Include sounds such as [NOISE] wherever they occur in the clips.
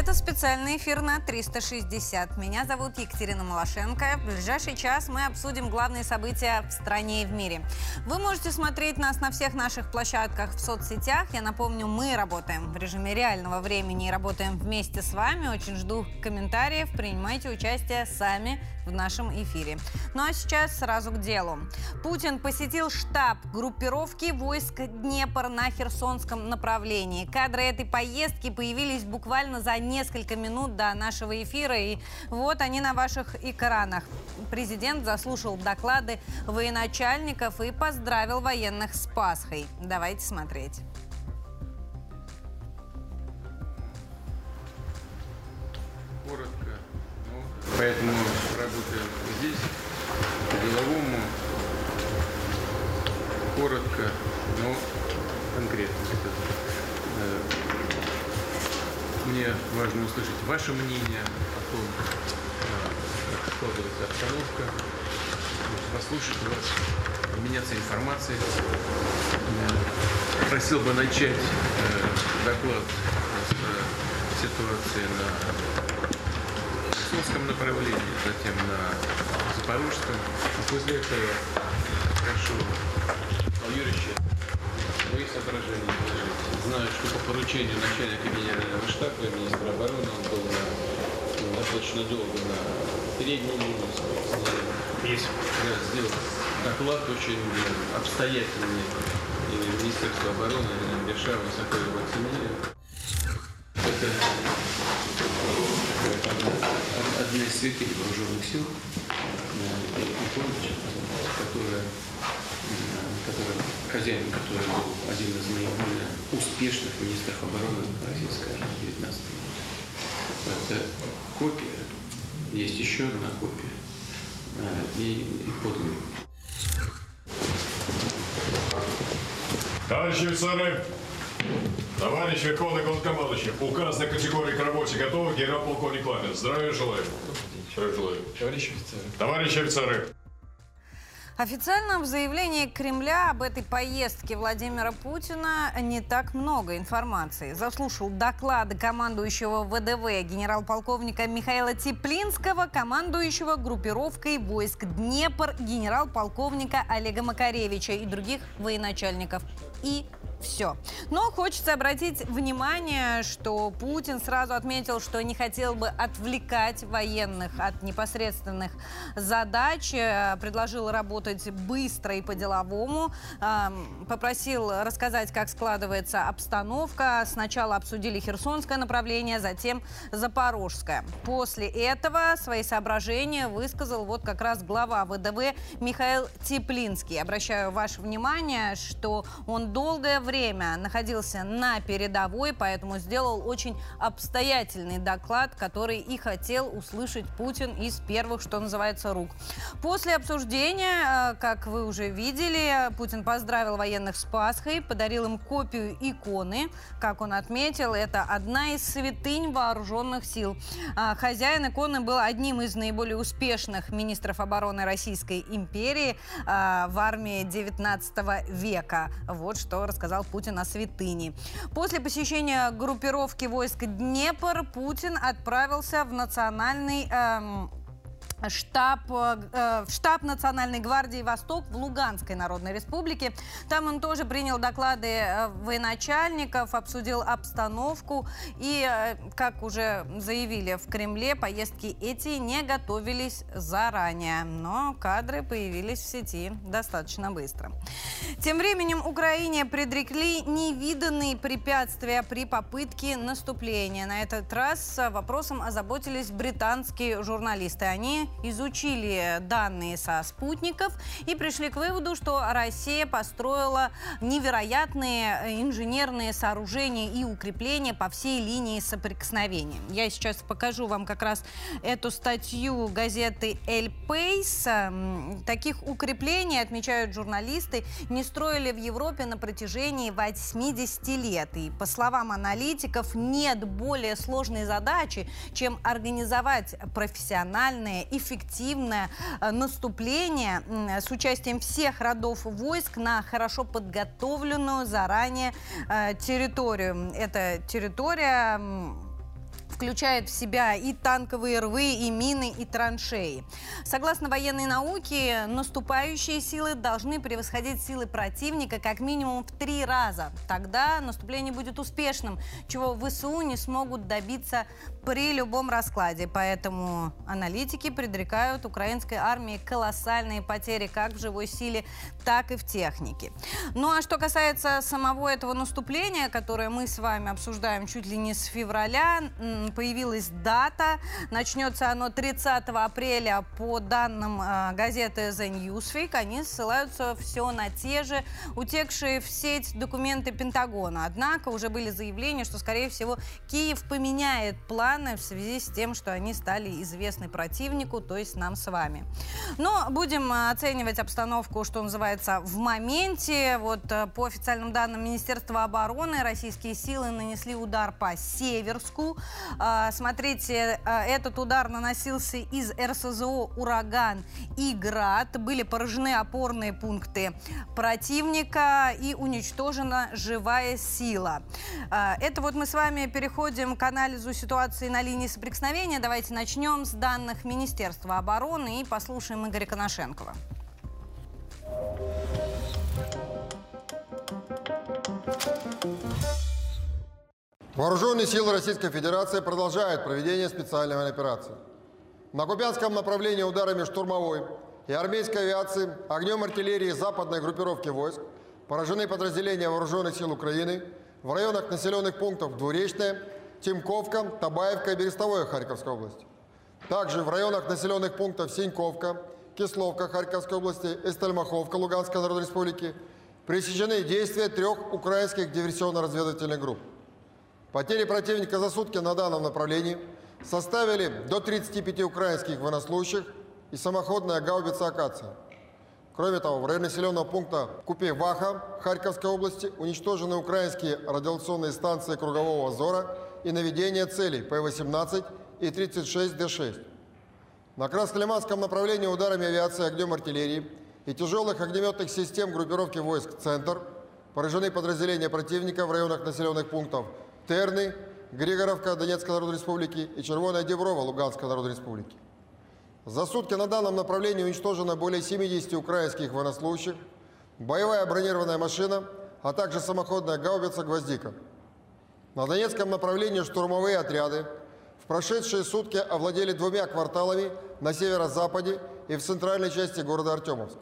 Это специальный эфир на 360. Меня зовут Екатерина Малашенко. В ближайший час мы обсудим главные события в стране и в мире. Вы можете смотреть нас на всех наших площадках в соцсетях. Я напомню, мы работаем в режиме реального времени и работаем вместе с вами. Очень жду комментариев. Принимайте участие сами в нашем эфире. Ну а сейчас сразу к делу. Путин посетил штаб группировки войск Днепр на Херсонском направлении. Кадры этой поездки появились буквально за несколько минут до нашего эфира. И вот они на ваших экранах. Президент заслушал доклады военачальников и поздравил военных с Пасхой. Давайте смотреть. коротко. Поэтому работаем здесь, по-деловому, коротко, но конкретно. Э, Мне важно услышать ваше мнение о том, э, как складывается обстановка, послушать вас, обменяться информацией. Просил бы начать э, доклад с ситуации на Херсонском направлении, затем на Запорожском. После этого прошу Павла Юрьевича свои соображения изложить. Знаю, что по поручению начальника генерального штаба и министра обороны он был на, ну, достаточно долго на передней линии. Есть. Да, сделал доклад очень обстоятельный. И Министерство обороны высоко его оценили. Это одна- из святых вооруженных сил, э, Янукович, которая, э, которая, хозяин, который был один из наиболее успешных министров обороны российской армии в 19 году. Это копия, есть еще одна копия э, и, и подлинник. Товарищи офицеры, товарищ Верховный Главнокомандующий, указанной категории к работе готовы, генерал-полковник Лапин. Здравия желаю. Здравия желаю. Товарищ офицер. Товарищи офицеры, Официально в заявлении Кремля об этой поездке Владимира Путина не так много информации. Заслушал доклады командующего ВДВ генерал-полковника Михаила Теплинского, командующего группировкой войск Днепр генерал-полковника Олега Макаревича и других военачальников. И все. Но хочется обратить внимание, что Путин сразу отметил, что не хотел бы отвлекать военных от непосредственных задач, э, предложил работать быстро и по-деловому, эм, попросил рассказать, как складывается обстановка. Сначала обсудили Херсонское направление, затем Запорожское. После этого свои соображения высказал вот как раз глава ВДВ Михаил Теплинский. Обращаю ваше внимание, что он долгое время находился на передовой, поэтому сделал очень обстоятельный доклад, который и хотел услышать Путин из первых, что называется, рук. После обсуждения, э, как вы уже видели, Путин поздравил военных с Пасхой, подарил им копию иконы. Как он отметил, это одна из святынь вооруженных сил. А, Хозяин иконы был одним из наиболее успешных министров обороны Российской империи а, в армии 19 века. Вот что рассказал Путин о святыне. После посещения группировки войск Днепр Путин отправился в национальный эм, штаб, э, в штаб Национальной гвардии «Восток» в Луганской Народной Республике. Там он тоже принял доклады э, военачальников, обсудил обстановку. И, э, как уже заявили в Кремле, поездки эти не готовились заранее. Но кадры появились в сети достаточно быстро. Тем временем Украине предрекли невиданные препятствия при попытке наступления. На этот раз э, вопросом озаботились британские журналисты. Они изучили данные со спутников и пришли к выводу, что Россия построила невероятные э, инженерные сооружения и укрепления по всей линии соприкосновения. Я сейчас покажу вам как раз эту статью газеты «Эль Пейс». М, Таких укреплений, отмечают журналисты, не строили в Европе на протяжении 80 лет. И, по словам аналитиков, нет более сложной задачи, чем организовать профессиональное и эффективное э, наступление с участием всех родов войск на хорошо подготовленную заранее э, территорию. Это территория включает в себя и танковые рвы, и мины, и траншеи. Согласно военной науке, наступающие силы должны превосходить силы противника как минимум в три раза. Тогда наступление будет успешным, чего ВСУ не смогут добиться при любом раскладе. Поэтому аналитики предрекают украинской армии колоссальные потери как в живой силе, так и в технике. Ну а что касается самого этого наступления, которое мы с вами обсуждаем чуть ли не с февраля, появилась дата. Начнется оно 30 апреля по данным э, газеты The Newsweek. Они ссылаются все на те же утекшие в сеть документы Пентагона. Однако уже были заявления, что, скорее всего, Киев поменяет планы в связи с тем, что они стали известны противнику, то есть нам с вами. Но будем э, оценивать обстановку, что называется, в моменте. Вот э, по официальным данным Министерства обороны российские силы нанесли удар по Северску. А, смотрите, а, этот удар наносился из РСЗО «Ураган» и «Град». Были поражены опорные пункты противника и уничтожена живая сила. А, это вот мы с вами переходим к анализу ситуации на линии соприкосновения. Давайте начнем с данных Министерства обороны и послушаем Игоря Коношенкова. Вооруженные силы Российской Федерации продолжают проведение специальной операции. На Купянском направлении ударами штурмовой и армейской авиации, огнем артиллерии западной группировки войск поражены подразделения Вооруженных сил Украины в районах населенных пунктов Двуречная, Тимковка, Табаевка и Берестовое Харьковской области. Также в районах населенных пунктов Синьковка, Кисловка Харьковской области и Луганской Народной Республики пресечены действия трех украинских диверсионно-разведывательных групп. Потери противника за сутки на данном направлении составили до 35 украинских военнослужащих и самоходная гаубица «Акация». Кроме того, в районе населенного пункта Купе-Ваха Харьковской области уничтожены украинские радиационные станции кругового зора и наведения целей П-18 и 36Д-6. На Красноклиманском направлении ударами авиации огнем артиллерии и тяжелых огнеметных систем группировки войск «Центр» поражены подразделения противника в районах населенных пунктов Терны, Григоровка Донецкой Народной Республики и Червоная Деброва Луганской Народной Республики. За сутки на данном направлении уничтожено более 70 украинских военнослужащих, боевая бронированная машина, а также самоходная гаубица «Гвоздика». На Донецком направлении штурмовые отряды в прошедшие сутки овладели двумя кварталами на северо-западе и в центральной части города Артемовск.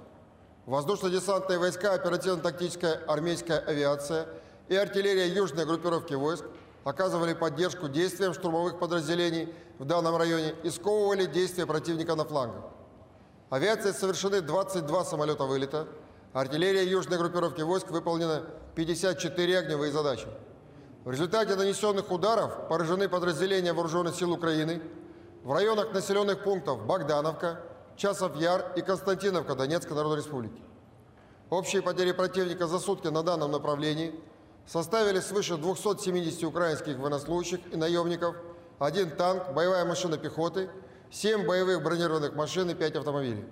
Воздушно-десантные войска, оперативно-тактическая армейская авиация – и артиллерия южной группировки войск оказывали поддержку действиям штурмовых подразделений в данном районе и сковывали действия противника на флангах. Авиацией совершены 22 самолета вылета, артиллерия южной группировки войск выполнена 54 огневые задачи. В результате нанесенных ударов поражены подразделения Вооруженных сил Украины в районах населенных пунктов Богдановка, Часов Яр и Константиновка Донецкой Народной Республики. Общие потери противника за сутки на данном направлении – составили свыше 270 украинских военнослужащих и наемников, один танк, боевая машина пехоты, 7 боевых бронированных машин и 5 автомобилей.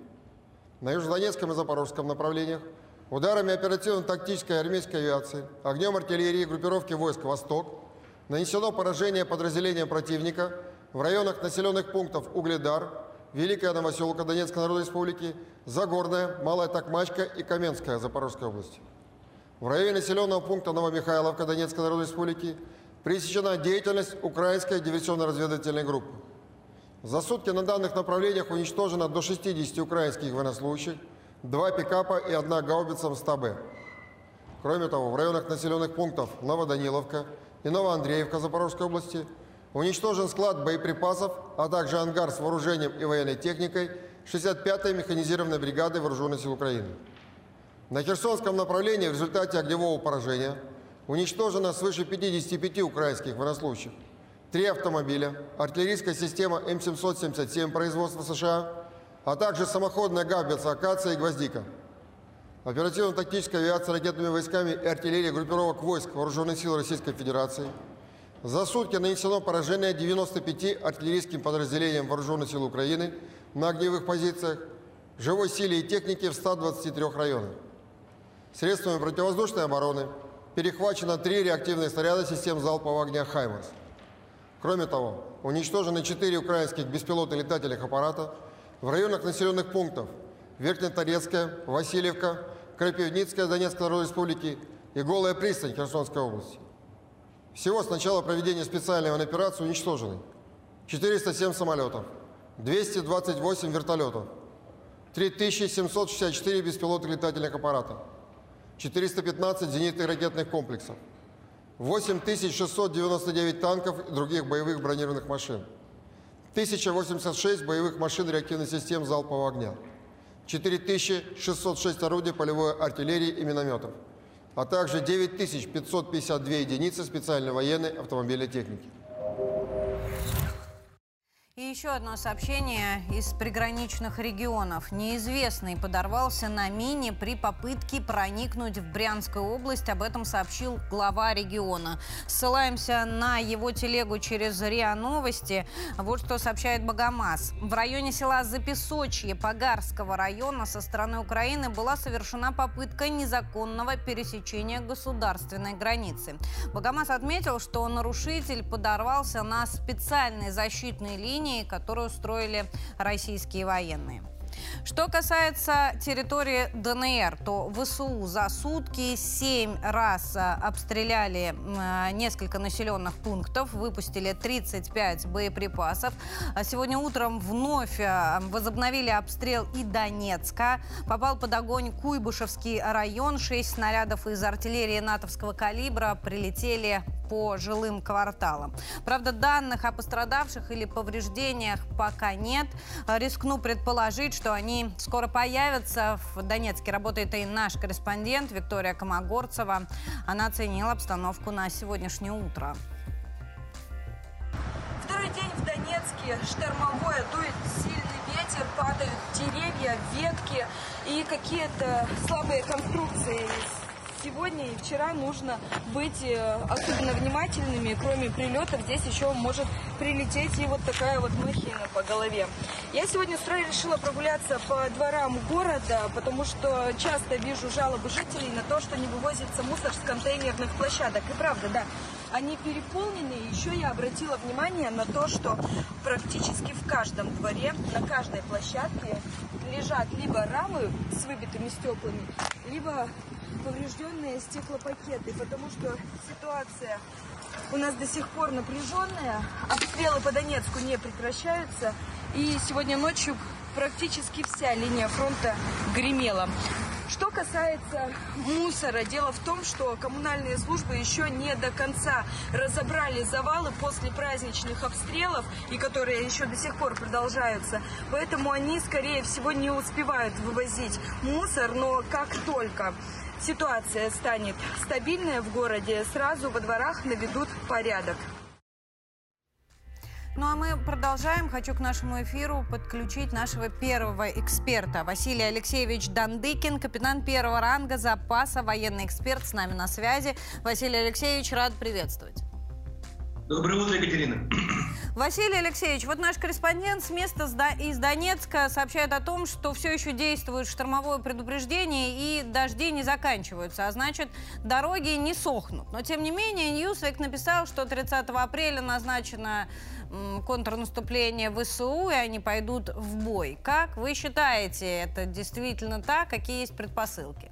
На Южнодонецком и Запорожском направлениях ударами оперативно-тактической армейской авиации, огнем артиллерии группировки войск «Восток» нанесено поражение подразделениям противника в районах населенных пунктов Угледар, Великая Новоселка Донецкой Народной Республики, Загорная, Малая Токмачка и Каменская Запорожской области. В районе населенного пункта Новомихайловка Донецкой Народной Республики пресечена деятельность украинской диверсионно-разведывательной группы. За сутки на данных направлениях уничтожено до 60 украинских военнослужащих, два пикапа и одна гаубица МСТБ. Кроме того, в районах населенных пунктов Новоданиловка и Новоандреевка Запорожской области уничтожен склад боеприпасов, а также ангар с вооружением и военной техникой 65-й механизированной бригады Вооруженных сил Украины. На Херсонском направлении в результате огневого поражения уничтожено свыше 55 украинских военнослужащих, три автомобиля, артиллерийская система М777 производства США, а также самоходная гаубица «Акация» и «Гвоздика». Оперативно-тактическая авиация ракетными войсками и артиллерия группировок войск Вооруженных сил Российской Федерации. За сутки нанесено поражение 95 артиллерийским подразделениям Вооруженных сил Украины на огневых позициях, живой силе и технике в 123 районах. Средствами противовоздушной обороны перехвачено три реактивных снаряда систем залпового огня «Хаймарс». Кроме того, уничтожены четыре украинских беспилотных летательных аппарата в районах населенных пунктов Верхнеторецкая, Васильевка, Крапивницкая Донецкой Народной Республики и Голая пристань Херсонской области. Всего с начала проведения специальной операции уничтожены 407 самолетов, 228 вертолетов, 3764 беспилотных летательных аппарата, 415 зенитных ракетных комплексов, 8699 танков и других боевых бронированных машин, 1086 боевых машин реактивных систем залпового огня, 4606 орудий полевой артиллерии и минометов, а также 9552 единицы специальной военной автомобильной техники. И еще одно сообщение из приграничных регионов. Неизвестный подорвался на мине при попытке проникнуть в Брянскую область. Об этом сообщил глава региона. Ссылаемся на его телегу через РИА Новости. Вот что сообщает Богомаз. В районе села Запесочье Погарского района со стороны Украины была совершена попытка незаконного пересечения государственной границы. Богомаз отметил, что нарушитель подорвался на специальной защитной линии линии, которую строили российские военные. Что касается территории ДНР, то ВСУ за сутки семь раз а, обстреляли а, несколько населенных пунктов, выпустили 35 боеприпасов. А сегодня утром вновь возобновили обстрел и Донецка. Попал под огонь Куйбышевский район. Шесть снарядов из артиллерии натовского калибра прилетели по жилым кварталам. Правда, данных о пострадавших или повреждениях пока нет. Рискну предположить, что они скоро появятся. В Донецке работает и наш корреспондент Виктория Комогорцева. Она оценила обстановку на сегодняшнее утро. Второй день в Донецке штормовое, дует сильный ветер, падают деревья, ветки и какие-то слабые конструкции сегодня и вчера нужно быть э, особенно внимательными. Кроме прилетов, здесь еще может прилететь и вот такая вот махина по голове. Я сегодня с утра решила прогуляться по дворам города, потому что часто вижу жалобы жителей на то, что не вывозится мусор с контейнерных площадок. И правда, да, они переполнены. Еще я обратила внимание на то, что практически в каждом дворе, на каждой площадке лежат либо рамы с выбитыми стеклами, либо поврежденные стеклопакеты, потому что ситуация у нас до сих пор напряженная, обстрелы по Донецку не прекращаются, и сегодня ночью практически вся линия фронта гремела. Что касается мусора, дело в том, что коммунальные службы еще не до конца разобрали завалы после праздничных обстрелов, и которые еще до сих пор продолжаются. Поэтому они, скорее всего, не успевают вывозить мусор, но как только ситуация станет стабильная в городе, сразу во дворах наведут порядок. Ну а мы продолжаем. Хочу к нашему эфиру подключить нашего первого эксперта. Василий Алексеевич Дандыкин, капитан первого ранга запаса, военный эксперт с нами на связи. Василий Алексеевич, рад приветствовать. Доброе утро, Екатерина. Василий Алексеевич, вот наш корреспондент с места из Донецка сообщает о том, что все еще действует штормовое предупреждение и дожди не заканчиваются, а значит, дороги не сохнут. Но, тем не менее, Ньюсвик написал, что 30 апреля назначено контрнаступление ВСУ, и они пойдут в бой. Как вы считаете, это действительно так? Какие есть предпосылки?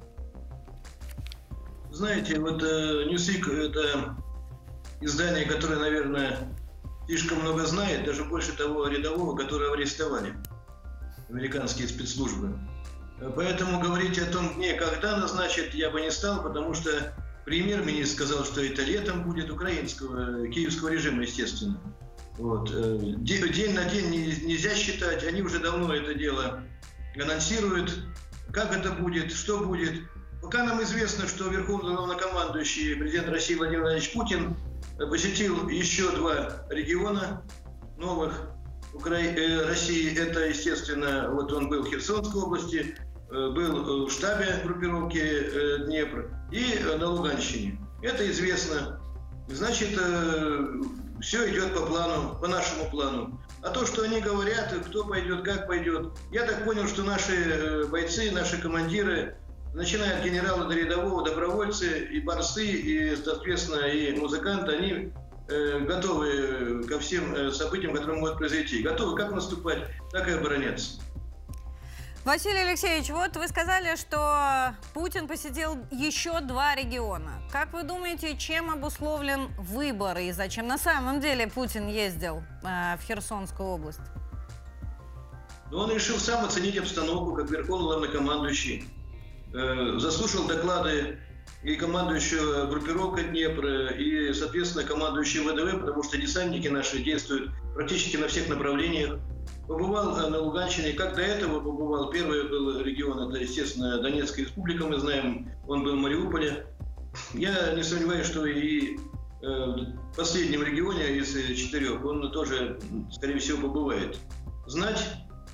Знаете, вот э, Newsweek – это издание, которое, наверное, слишком много знает, даже больше того рядового, которого арестовали американские спецслужбы. Поэтому говорить о том дне, когда назначат, я бы не стал, потому что премьер-министр сказал, что это летом будет украинского, киевского режима, естественно. Вот. Э, день на день нельзя считать, они уже давно это дело анонсируют. Как это будет, что будет. Пока нам известно, что Верховный главнокомандующий президент России Владимир Владимирович Путин посетил еще два региона новых Укра... Э, России. Это, естественно, вот он был в Херсонской области, э, был в штабе группировки Днепр и на Луганщине. Это известно. Значит, все идет по плану, по нашему плану. А то, что они говорят, кто пойдет, как пойдет, я так понял, что наши э, бойцы, наши командиры, начиная от генерала до рядового, добровольцы и борцы, и, соответственно, и музыканты, они э, готовы ко всем э, событиям, которые могут произойти. Готовы как наступать, так и обороняться. Василий Алексеевич, вот вы сказали, что Путин посетил еще два региона. Как вы думаете, чем обусловлен выбор и зачем на самом деле Путин ездил э, в Херсонскую область? Но он решил сам оценить обстановку, как верховный главнокомандующий. Э, заслушал доклады и командующего группировка Днепра, и, соответственно, командующий ВДВ, потому что десантники наши действуют практически на всех направлениях. Побывал э, на Луганщине, как до этого побывал. Первый был регион, это, естественно, Донецкая республика, мы знаем, он был в Мариуполе. Я не сомневаюсь, что и э, в последнем регионе из четырех он тоже, скорее всего, побывает. Знать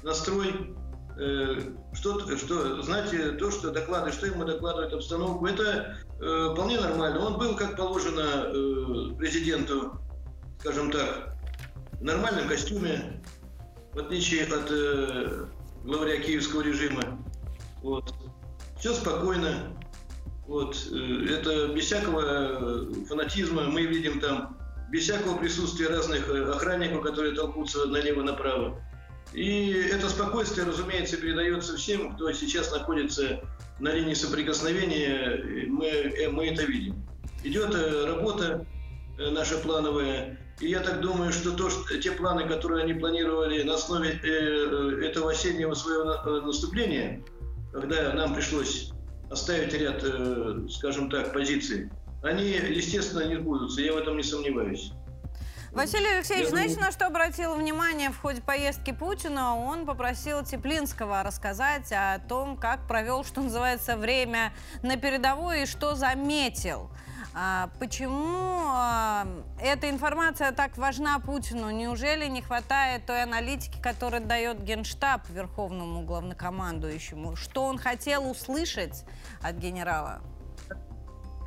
настрой, э, что, что, знать то, что доклады, что ему докладывают обстановку, это вполне нормально. Он был, как положено президенту, скажем так, в нормальном костюме, в отличие от э, главаря киевского режима. Вот. Все спокойно. Вот. Э, это без всякого э, фанатизма. Мы видим там без всякого присутствия разных э, охранников, которые толкутся налево-направо. И это спокойствие, разумеется, передается всем, кто сейчас находится на линии соприкосновения. Мы, мы это видим. Идет работа наша плановая. И я так думаю, что, то, что те планы, которые они планировали на основе э, этого осеннего своего э, наступления, когда нам пришлось оставить ряд, э, скажем так, позиций, они, естественно, не сбудутся. Я в этом не сомневаюсь. Василий Алексеевич, знаете, на что обратил внимание в ходе поездки Путина? Он попросил Теплинского рассказать о том, как провел, что называется, время на передовой и что заметил. А почему а, эта информация так важна Путину? Неужели не хватает той аналитики, которую дает Генштаб Верховному главнокомандующему? Что он хотел услышать от генерала?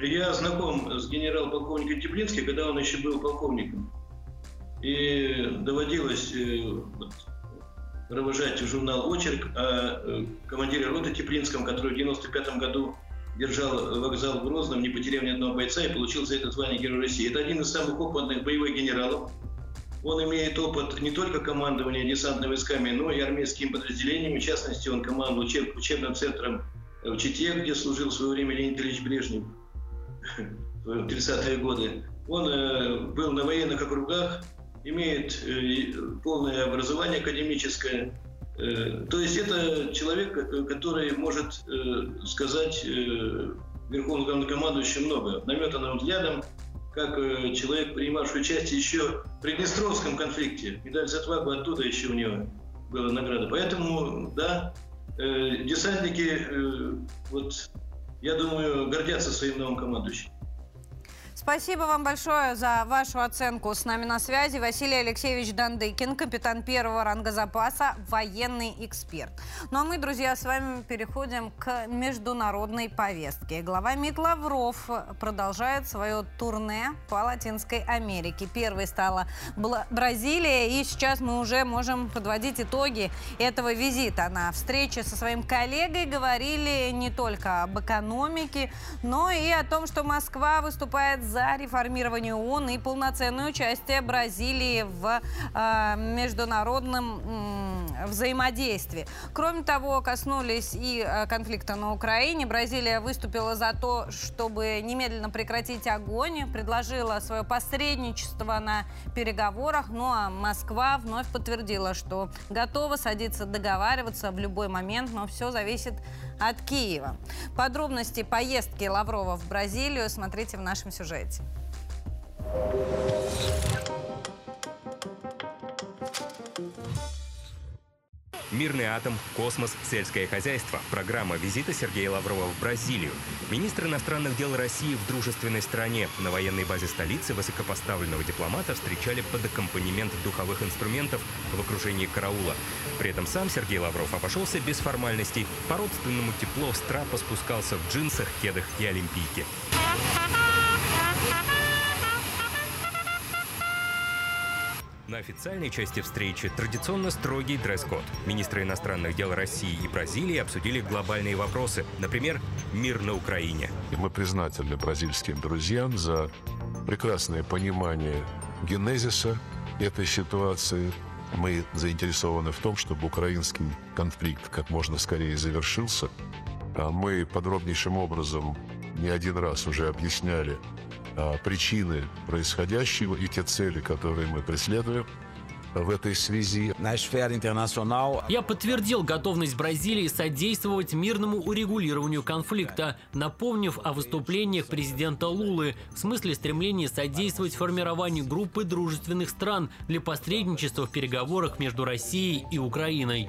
Я знаком с генерал-полковником Теплинским, когда он еще был полковником. И доводилось э, провожать журнал «Очерк» о э, командире роты Теплинском, который в 1995 году держал вокзал в Грозном, не потеряв ни одного бойца и получил за это звание Герой России. Это один из самых опытных боевых генералов. Он имеет опыт не только командования десантными войсками, но и армейскими подразделениями. В частности, он командовал учеб, учебным центром в Чите, где служил в свое время Леонид Ильич Брежнев [LAUGHS] в 30-е годы. Он э, был на военных округах, имеет э, полное образование академическое, то есть это человек, э, который может э, сказать Верховному главнокомандующему много, наметанным взглядом, как человек, принимавший участие еще в Приднестровском конфликте. Медаль за отвагу оттуда еще у него была награда. Поэтому, да, десантники, вот, я думаю, гордятся своим новым командующим. Спасибо вам большое за вашу оценку. С нами на связи Василий Алексеевич Дандыкин, капитан первого ранга запаса, военный эксперт. Ну а мы, друзья, с вами переходим к международной повестке. Глава МИД Лавров продолжает свое турне по Латинской Америке. Первой стала Бразилия, и сейчас мы уже можем подводить итоги этого визита. На встрече со своим коллегой говорили не только об экономике, но и о том, что Москва выступает за реформирование ООН и полноценное участие Бразилии в э, международном взаимодействии. Кроме того, коснулись и э, конфликта на Украине. Бразилия выступила за то, чтобы немедленно прекратить огонь, предложила свое посредничество на переговорах. Ну а Москва вновь подтвердила, что готова садиться договариваться в любой момент, но все зависит от Киева. Подробности поездки Лаврова в Бразилию смотрите в нашем сюжете. Мирный атом, космос, сельское хозяйство. Программа визита Сергея Лаврова в Бразилию. Министр иностранных дел России в дружественной стране. На военной базе столицы высокопоставленного дипломата встречали под аккомпанемент духовых инструментов в окружении караула. При этом сам Сергей Лавров обошелся без формальностей. По-родственному тепло в страпа спускался в джинсах, кедах и олимпийке. На официальной части встречи традиционно строгий дресс-код. Министры иностранных дел России и Бразилии обсудили глобальные вопросы. Например, мир на Украине. Мы признательны бразильским друзьям за прекрасное понимание генезиса этой ситуации. Мы заинтересованы в том, чтобы украинский конфликт как можно скорее завершился. А мы подробнейшим образом не один раз уже объясняли а, причины происходящего и те цели, которые мы преследуем в этой связи. Я подтвердил готовность Бразилии содействовать мирному урегулированию конфликта, напомнив о выступлениях президента Лулы в смысле стремления содействовать формированию группы дружественных стран для посредничества в переговорах между Россией и Украиной.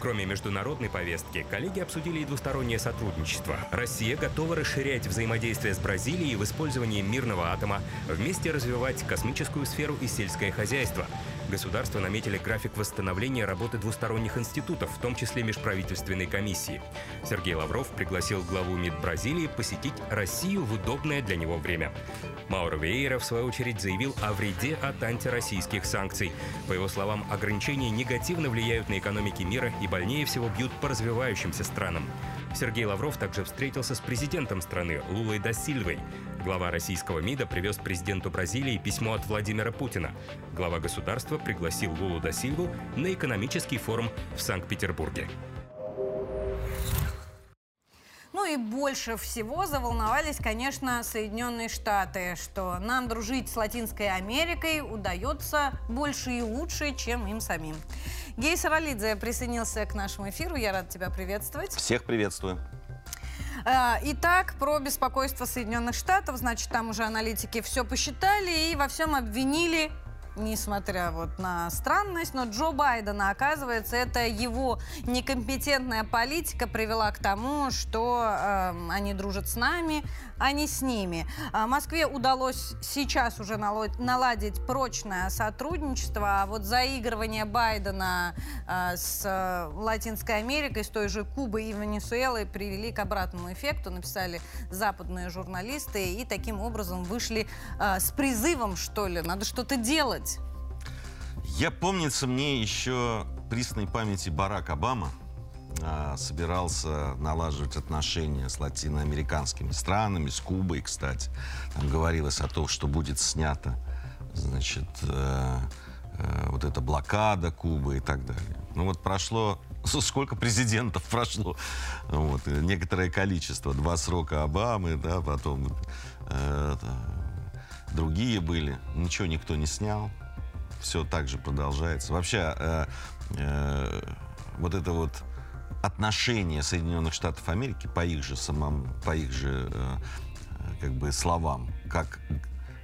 Кроме международной повестки, коллеги обсудили и двустороннее сотрудничество. Россия готова расширять взаимодействие с Бразилией в использовании мирного атома, вместе развивать космическую сферу и сельское хозяйство. Государства наметили график восстановления работы двусторонних институтов, в том числе межправительственной комиссии. Сергей Лавров пригласил главу МИД Бразилии посетить Россию в удобное для него время. Мауро Вейера, в свою очередь, заявил о вреде от антироссийских санкций. По его словам, ограничения негативно влияют на экономики мира и больнее всего бьют по развивающимся странам. Сергей Лавров также встретился с президентом страны Лулой да. Глава российского МИДа привез президенту Бразилии письмо от Владимира Путина. Глава государства пригласил Лулу да на экономический форум в Санкт-Петербурге. Ну и больше всего заволновались, конечно, Соединенные Штаты, что нам дружить с Латинской Америкой удается больше и лучше, чем им самим. Гей Саралидзе присоединился к нашему эфиру. Я рада тебя приветствовать. Всех приветствую. А, итак, про беспокойство Соединенных Штатов. Значит, там уже аналитики все посчитали и во всем обвинили несмотря вот на странность, но Джо Байдена, оказывается, это его некомпетентная политика привела к тому, что э, они дружат с нами, а не с ними. А Москве удалось сейчас уже наладить прочное сотрудничество, а вот заигрывание Байдена э, с э, Латинской Америкой, с той же Кубой и Венесуэлой привели к обратному эффекту, написали западные журналисты, и таким образом вышли э, с призывом, что ли, надо что-то делать. Я помнится мне еще присной памяти Барак Обама а, собирался налаживать отношения с латиноамериканскими странами, с Кубой, кстати. Там говорилось о том, что будет снята, значит, э, э, вот эта блокада Кубы и так далее. Ну вот прошло [LAUGHS] сколько президентов прошло, вот, некоторое количество, два срока Обамы, да, потом э, другие были, ничего никто не снял, все так же продолжается. Вообще, э, э, вот это вот отношение Соединенных Штатов Америки по их же самым, по их же э, как бы словам, как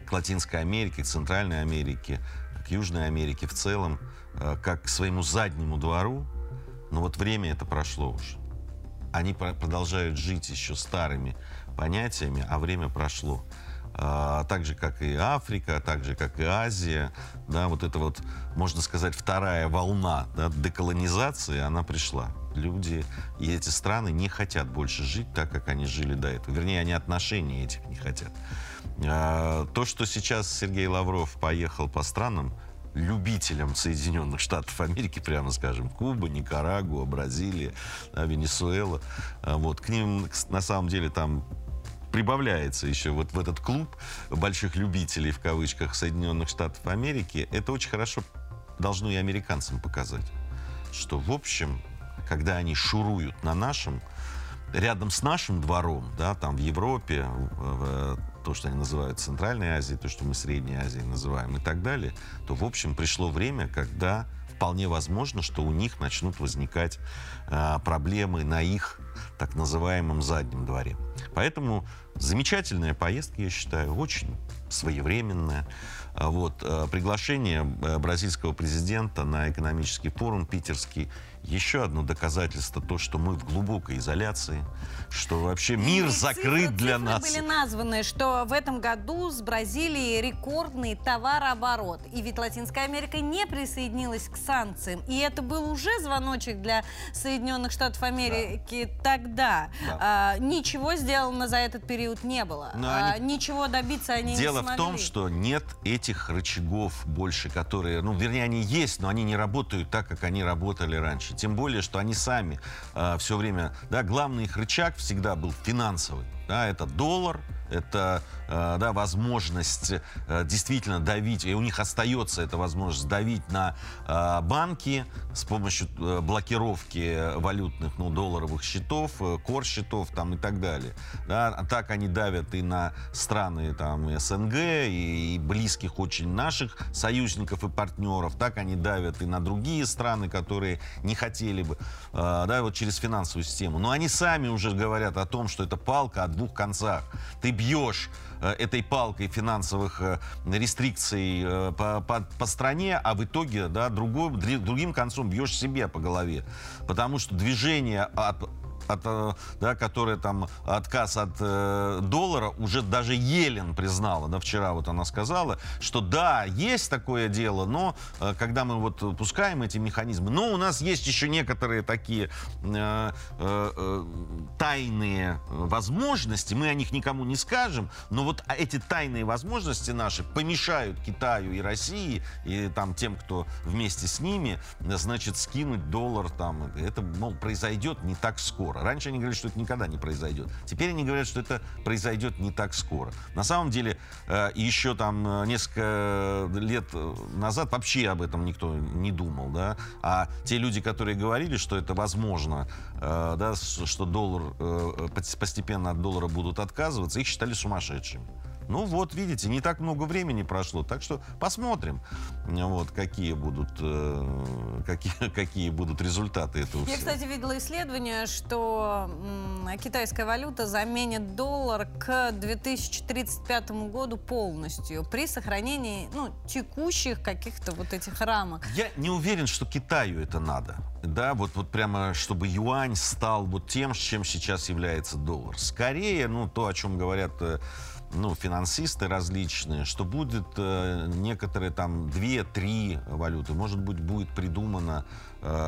к Латинской Америке, к Центральной Америке, к Южной Америке в целом, э, как к своему заднему двору, но вот время это прошло уже. Они продолжают жить еще старыми понятиями, а время прошло а, так же, как и Африка, так же, как и Азия. Да, вот это вот, можно сказать, вторая волна да, деколонизации, она пришла. Люди и эти страны не хотят больше жить так, как они жили до этого. Вернее, они отношений этих не хотят. А, то, что сейчас Сергей Лавров поехал по странам, любителям Соединенных Штатов Америки, прямо скажем, Куба, Никарагуа, Бразилия, Венесуэла. А, вот, к ним, на самом деле, там прибавляется еще вот в этот клуб больших любителей, в кавычках, Соединенных Штатов Америки, это очень хорошо должно и американцам показать, что, в общем, когда они шуруют на нашем, рядом с нашим двором, да, там в Европе, в, в, то, что они называют Центральной Азией, то, что мы Средней Азией называем и так далее, то, в общем, пришло время, когда вполне возможно, что у них начнут возникать э, проблемы на их так называемом заднем дворе. Поэтому замечательная поездка, я считаю, очень своевременная. А вот, э, приглашение э, бразильского президента на экономический форум питерский еще одно доказательство то, что мы в глубокой изоляции, что вообще мир и закрыт цифры, для цифры нас. были названы, что в этом году с Бразилией рекордный товарооборот. И ведь Латинская Америка не присоединилась к санкциям. И это был уже звоночек для Соединенных Штатов Америки. Да тогда. Да. А, ничего сделано за этот период не было. Но А, они- ничего добиться они Дело не в смогли. том, что нет этих рычагов больше, которые, ну, вернее, они есть, но они не работают так, как они работали раньше. Тем более, что они сами все время, да, главный их рычаг всегда был финансовый. Да, это доллар, это э, да, возможность э, действительно давить, и у них остается эта возможность давить на э, банки с помощью блокировки валютных, ну, долларовых счетов, кор-счетов там и так далее. Да, а так они давят и на страны там СНГ, и, близких очень наших союзников и партнеров, так они давят и на другие страны, которые не хотели бы, да, вот через финансовую систему. Но они сами уже говорят о том, что это палка о двух концах. Ты бьешь э, этой палкой финансовых э, рестрикций э, по, по- по стране, а в итоге да, другой, другим концом бьешь себе по голове. Потому что движение от от, э, да, которое там отказ от э, доллара, уже даже Елен признала, да, вчера вот она сказала, что да, есть такое дело, но э, когда мы вот пускаем эти механизмы, но у нас есть еще некоторые такие э, э, э, тайные возможности, мы о них никому не скажем, но вот эти тайные возможности наши помешают Китаю и России, и там тем, кто вместе с ними, значит, скинуть доллар там. Это, мол, произойдет не так скоро. Раньше они говорили, что это никогда не произойдет. Теперь они говорят, что это произойдет не так скоро. На самом деле, э, еще там э, несколько лет э, назад вообще об этом никто не думал, да. А те люди, которые говорили, что это возможно, да, что доллар пос- постепенно от доллара будут отказываться, их считали сумасшедшими. Ну вот, видите, не так много времени прошло, так что посмотрим, вот, какие будут, э, какие, [LAUGHS] какие будут результаты этого Я, всего. кстати, видела исследование, что китайская валюта заменит доллар к 2035 году полностью при сохранении ну, текущих каких-то вот этих рамок. Я не уверен, что Китаю это надо. Да, вот, вот прямо, чтобы юань стал вот тем, чем сейчас является доллар. Скорее, ну, то, о чем говорят э, ну, финансисты различные, что будет э, некоторые там две-три валюты. Может быть, будет придумано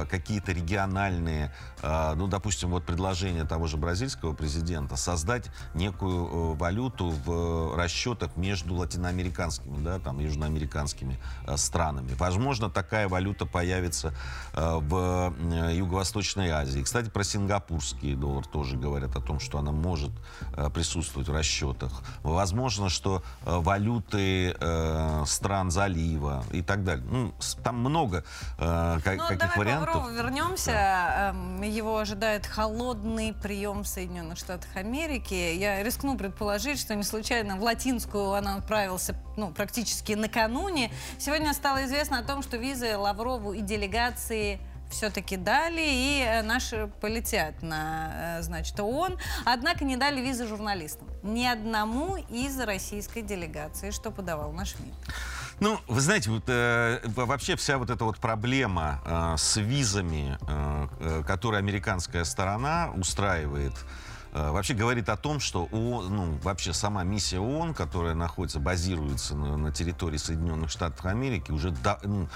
какие-то региональные, э, ну, допустим, вот предложение того же бразильского президента создать некую э, валюту в э, расчетах между латиноамериканскими, да, там, южноамериканскими э, странами. Возможно, такая валюта появится э, в э, Юго-Восточной Азии. Кстати, про сингапурский доллар тоже говорят о том, что она может э, присутствовать в расчетах. Возможно, что э, валюты э, стран залива и так далее. Ну, там много э, Ну, каких к вариантов. Лаврову вернемся. Эм, Его ожидает холодный прием в Соединенных Штатах Америки. Я рискну предположить, что не случайно в Латинскую он отправился ну, практически накануне. Сегодня стало известно о том, что визы Лаврову и делегации все-таки дали, и э, наши полетят на, э, значит, ООН. Однако не дали визы журналистам. Ни одному из российской делегации, что подавал наш МИД. Ну, вы знаете, вот, э, во- вообще вся вот эта вот проблема э, с визами, э, э, которую американская сторона устраивает, э, вообще говорит о том, что ООН, ну, вообще сама миссия ООН, которая находится, базируется на, на территории Соединенных Штатов Америки, уже да- ну,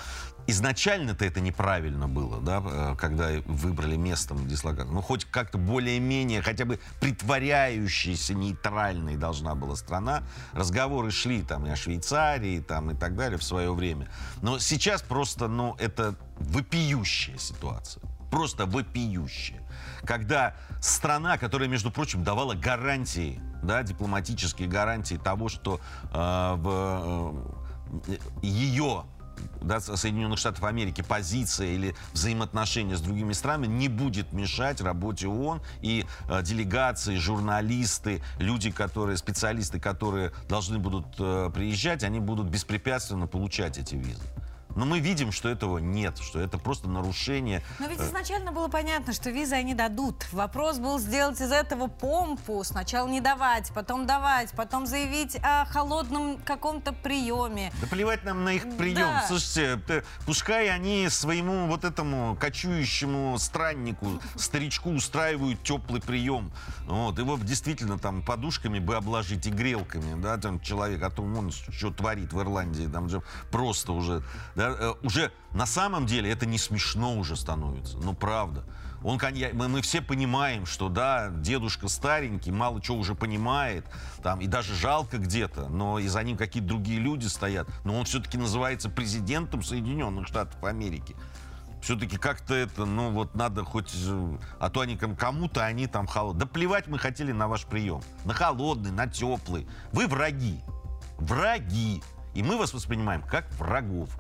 изначально-то это неправильно было, да, э, когда выбрали местом дислокации. Ну, хоть как-то более-менее, хотя бы притворяющейся нейтральной должна была страна. Разговоры шли там и о Швейцарии, там и так далее в свое время. Но сейчас просто, ну, это вопиющая ситуация. Просто вопиющая. Когда страна, которая, между прочим, давала гарантии, да, дипломатические гарантии того, что э, в, э, ее да, Со- Соединенных Штатов Америки позиция или взаимоотношения с другими странами не будет мешать работе ООН и э, делегации, журналисты, люди, которые, специалисты, которые должны будут э, приезжать, они будут беспрепятственно получать эти визы. Но мы видим, что этого нет, что это просто нарушение. Но ведь э, изначально было понятно, что визы они дадут. Вопрос был сделать из этого помпу. Сначала не давать, потом давать, потом заявить о холодном каком-то приеме. Да плевать нам на их прием. Да. Слушайте, пускай они своему вот этому кочующему страннику, старичку устраивают теплый прием. Вот, его действительно там подушками бы обложить и грелками, да, там человек, а то он что творит в Ирландии, там же просто уже, да, э, уже на самом деле это не смешно уже становится, ну правда. Он, мы, мы все понимаем, что да, дедушка старенький, мало чего уже понимает, там, и даже жалко где-то, но и за ним какие-то другие люди стоят. Но он все-таки называется президентом Соединенных Штатов Америки все-таки как-то это, ну вот надо хоть, э, а то они кому-то они там холодные. Да плевать мы хотели на ваш прием, на холодный, на теплый. Вы враги, враги, и мы вас воспринимаем как врагов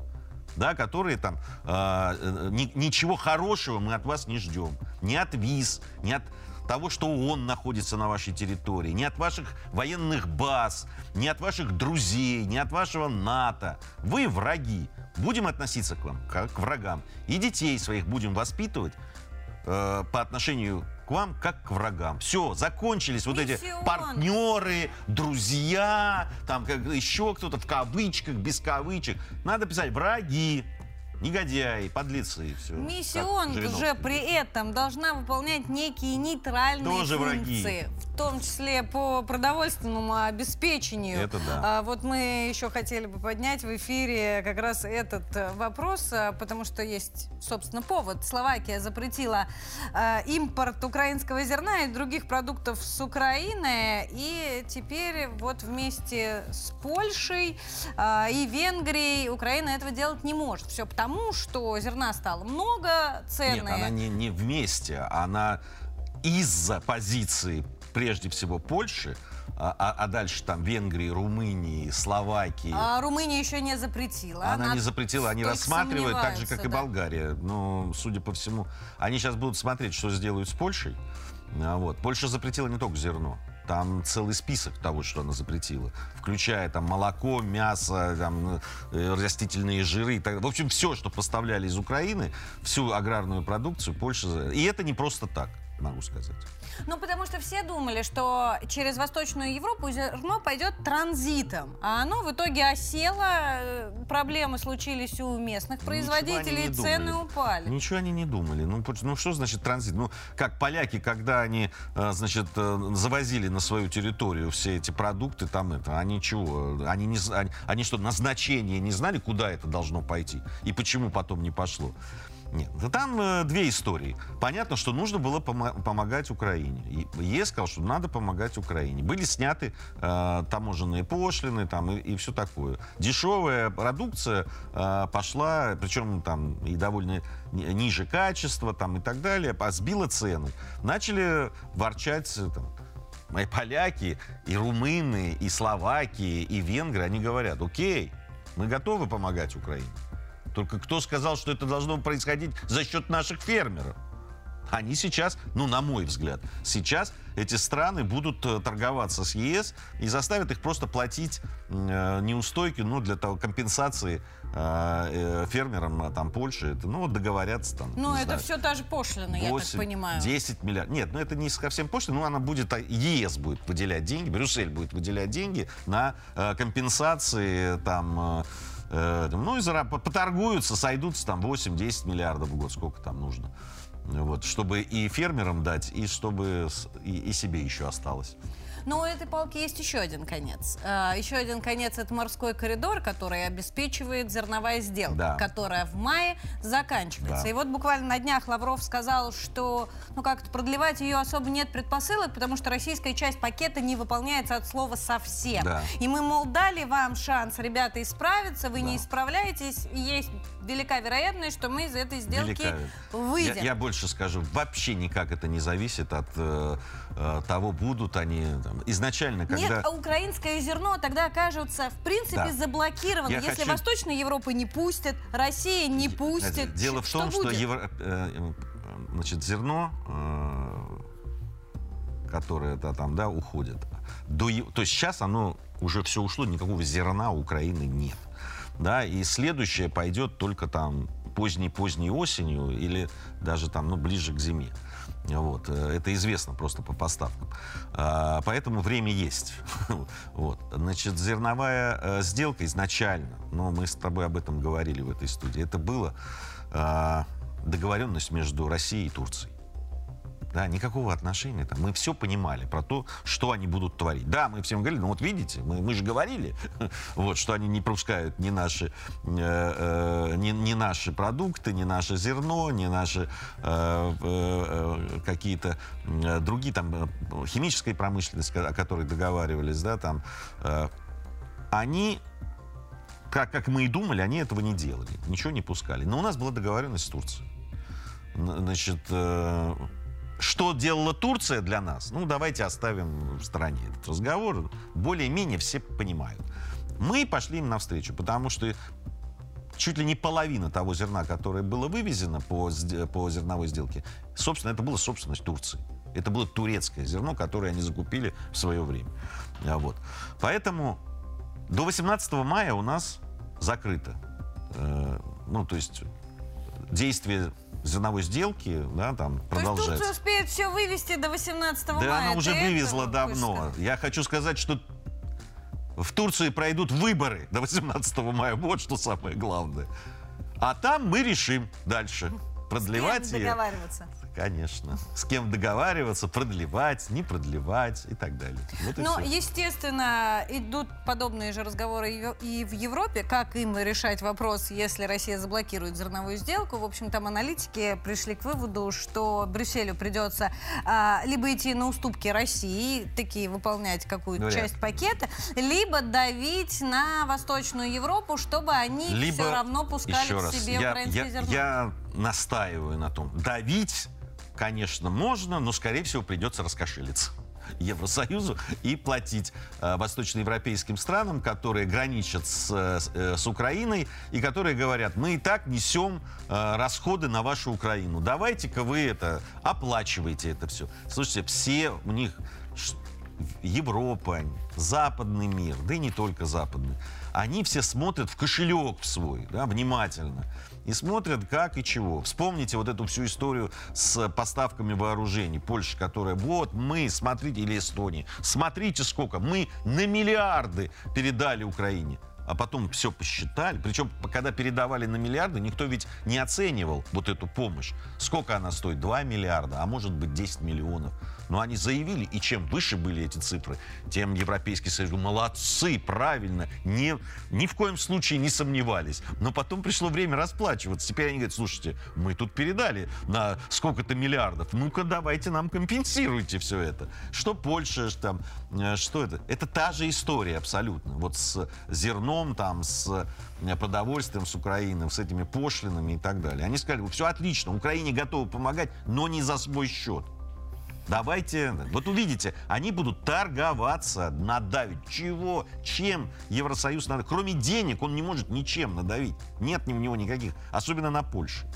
да, которые там э, ни, ничего хорошего мы от вас не ждем. Ни от ВИЗ, ни от того, что он находится на вашей территории, ни от ваших военных баз, ни от ваших друзей, ни от вашего НАТО. Вы враги. Будем относиться к вам как к врагам. И детей своих будем воспитывать э, по отношению к вам как к врагам. Все, закончились вот эти партнеры, друзья, там как еще кто-то в кавычках, без кавычек. Надо писать враги негодяи, подлецы. Все, Миссион же при этом должна выполнять некие нейтральные Тоже функции. Враги. В том числе по продовольственному обеспечению. Это да. А, вот мы еще хотели бы поднять в эфире как раз этот э, вопрос, э, потому что есть, собственно, повод. Словакия запретила а, импорт украинского зерна и других продуктов с Украины. И теперь вот вместе с Польшей а, и Венгрией Украина этого делать не может. Все потому тому, что зерна стало много, цены... Нет, она не, не вместе, она из-за позиции, прежде всего, Польши, а, а, а дальше там Венгрии, Румынии, Словакии. А Румыния еще не запретила. Она, она не запретила, они рассматривают так же, как да. и Болгария. Но, судя по всему, они сейчас будут смотреть, что сделают с Польшей. А вот. Польша запретила не только зерно. Там целый список того, что она запретила, включая там молоко, мясо, там, э, растительные жиры так. В общем, все, что поставляли из Украины, всю аграрную продукцию Польша... И это не просто так, могу сказать. Ну, потому что все думали, что через Восточную Европу зерно пойдет транзитом. А оно в итоге осело, э, проблемы случились у местных производителей, цены упали. Ничего они не думали. Ну, ну, что значит транзит? Ну, как поляки, когда они, э, значит, э, завозили на свою территорию все эти продукты, там это, они чего? Они, не, они, они что, назначение не знали, куда это должно пойти? И почему потом не пошло? Нет, да там э, две истории. Понятно, что нужно было пом- помогать Украине. И ЕС сказал, что надо помогать Украине. Были сняты э, таможенные пошлины там, и, и все такое. Дешевая продукция э, пошла, причем там и довольно ниже качества там, и так далее, а сбила цены. Начали ворчать э, там, мои поляки, и румыны, и словаки, и венгры, они говорят, окей, мы готовы помогать Украине. Только кто сказал, что это должно происходить за счет наших фермеров? Они сейчас, ну, на мой взгляд, сейчас эти страны будут э, торговаться с ЕС и заставят их просто платить э, неустойки, ну, для того, компенсации э, э, фермерам а, там Польши. Это, ну, договорятся там. Ну, это знаю, все та же пошлина, 8, я так понимаю. 10 миллиардов. Нет, ну, это не совсем пошлина, ну, она будет, а, ЕС будет выделять деньги, Брюссель будет выделять деньги на э, компенсации там... Э, ну, и поторгуются, сойдутся там 8-10 миллиардов в год, сколько там нужно. Вот, чтобы и фермерам дать, и чтобы и, и себе еще осталось. Но у этой палки есть еще один конец. А, еще один конец – это морской коридор, который обеспечивает зерновая сделка, да. которая в мае заканчивается. Да. И вот буквально на днях Лавров сказал, что ну как-то продлевать ее особо нет предпосылок, потому что российская часть пакета не выполняется от слова совсем. Да. И мы, мол, дали вам шанс, ребята, исправиться, вы да. не исправляетесь, есть велика вероятность, что мы из этой сделки велика. выйдем. Я, я больше скажу, вообще никак это не зависит от э, э того, будут они там, изначально, когда... Нет, а украинское зерно тогда окажется, в принципе, да. заблокировано. Я Если хочу... Восточная Европа не пустит, Россия не пустит, Дело в том, что, что Евро... Э, значит, зерно, э, которое -то там, да, уходит, до... то есть сейчас оно уже все ушло, никакого зерна у Украины нет. Да, и следующее пойдет только там поздней-поздней осенью или даже там, ну, ближе к зиме. Вот. Э, это известно просто по поставкам. А, поэтому время есть. [LAUGHS] вот. Значит, зерновая э, сделка изначально, но мы с тобой об этом говорили в этой студии, это была договоренность между Россией и Турцией. Да, никакого отношения. Там. Мы все понимали про то, что они будут творить. Да, мы всем говорили, ну вот видите, мы, мы же говорили, [LAUGHS] вот, что они не пропускают ни наши, э, э, ни, ни наши продукты, ни наше зерно, ни наши э, э, какие-то э, другие, там, э, химическая промышленность, о которой договаривались, да, там, э, они как, как мы и думали, они этого не делали, ничего не пускали. Но у нас была договоренность с Турцией. Значит, э, что делала Турция для нас? Ну, давайте оставим в стороне этот разговор. Более-менее все понимают. Мы пошли им навстречу, потому что чуть ли не половина того зерна, которое было вывезено по, по зерновой сделке, собственно, это была собственность Турции. Это было турецкое зерно, которое они закупили в свое время. А вот. Поэтому до 18 мая у нас закрыто. Э, ну, то есть действие зерновой сделки, да, там продолжается. То есть Турция успеет все вывести до 18 да мая? Да, она уже вывезла давно. Я хочу сказать, что в Турции пройдут выборы до 18 мая. Вот что самое главное. А там мы решим дальше. Продлевать кем договариваться? Конечно. С кем договариваться, продлевать, не продлевать и так далее. Вот Но, все. естественно, идут подобные же разговоры и в Европе. Как им решать вопрос, если Россия заблокирует зерновую сделку? В общем, там аналитики пришли к выводу, что Брюсселю придется а, либо идти на уступки России, такие выполнять какую-то ну, часть пакета, либо давить на Восточную Европу, чтобы они либо, все равно пускали к себе я, украинское я, зерно. Я настаиваю на том. Давить конечно, можно, но, скорее всего, придется раскошелиться. Евросоюзу и платить э, восточноевропейским странам, которые граничат с, э, с Украиной и которые говорят, мы и так несем э, расходы на вашу Украину. Давайте-ка вы это оплачивайте это все. Слушайте, все у них Европа, западный мир, да и не только западный, они все смотрят в кошелек свой, да, внимательно и смотрят, как и чего. Вспомните вот эту всю историю с поставками вооружений. Польша, которая, вот мы, смотрите, или Эстония, смотрите сколько, мы на миллиарды передали Украине а потом все посчитали. Причем, когда передавали на миллиарды, никто ведь не оценивал вот эту помощь. Сколько она стоит? 2 миллиарда, а может быть 10 миллионов. Но они заявили, и чем выше были эти цифры, тем Европейский Союз молодцы, правильно, не, ни в коем случае не сомневались. Но потом пришло время расплачиваться. Теперь они говорят, слушайте, мы тут передали на сколько-то миллиардов, ну-ка давайте нам компенсируйте все это. Что Польша, там, э, что это? Это та же история абсолютно. Вот с зерном, там, с э, продовольствием с Украины, с этими пошлинами и так далее. Они сказали, все отлично, Украине готовы помогать, но не за свой счет. Давайте, вот увидите, они будут торговаться, надавить. Чего? Чем Евросоюз надо? Кроме денег он не может ничем надавить. Нет у него никаких, особенно на Польшу.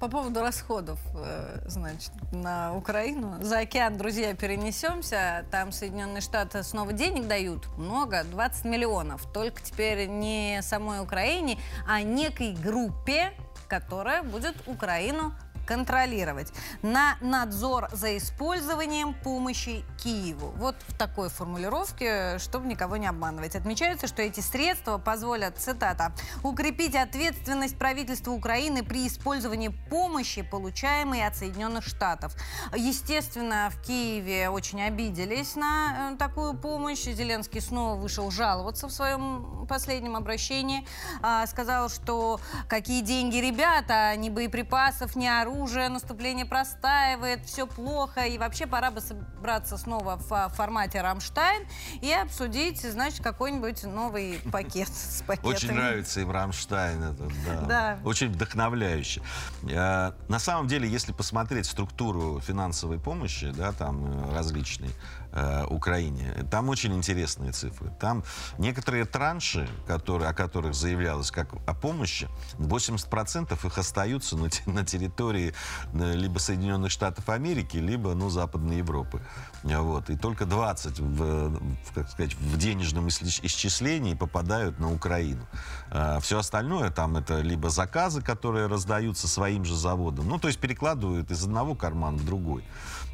По поводу расходов, э, значит, на Украину. За океан, друзья, перенесемся. Там Соединенные Штаты снова денег дают. Много, 20 миллионов. Только теперь не самой Украине, а некой группе, которая будет Украину контролировать на надзор за использованием помощи Киеву. Вот в такой формулировке, чтобы никого не обманывать. Отмечается, что эти средства позволят, цитата, «укрепить ответственность правительства Украины при использовании помощи, получаемой от Соединенных Штатов». Естественно, в Киеве очень обиделись на э, такую помощь. Зеленский снова вышел жаловаться в своем последнем обращении. А, сказал, что какие деньги, ребята, ни боеприпасов, ни оружия оружие, наступление простаивает, все плохо, и вообще пора бы собраться снова в формате «Рамштайн» и обсудить, значит, какой-нибудь новый [LAUGHS] пакет с пакетами. Очень нравится им «Рамштайн», это, да. да. Очень вдохновляюще. Э, на самом деле, если посмотреть структуру финансовой помощи, да, там э, различные, э, Украине. Там очень интересные цифры. Там некоторые транши, которые, о которых заявлялось как о помощи, 80% их остаются на, на территории э, либо Соединенных Штатов Америки, либо ну, Западной Европы. Вот. И только 20 в, в, как сказать, в денежном исчислении попадают на Украину. А все остальное там это либо заказы, которые раздаются своим же заводом, ну то есть перекладывают из одного кармана в другой.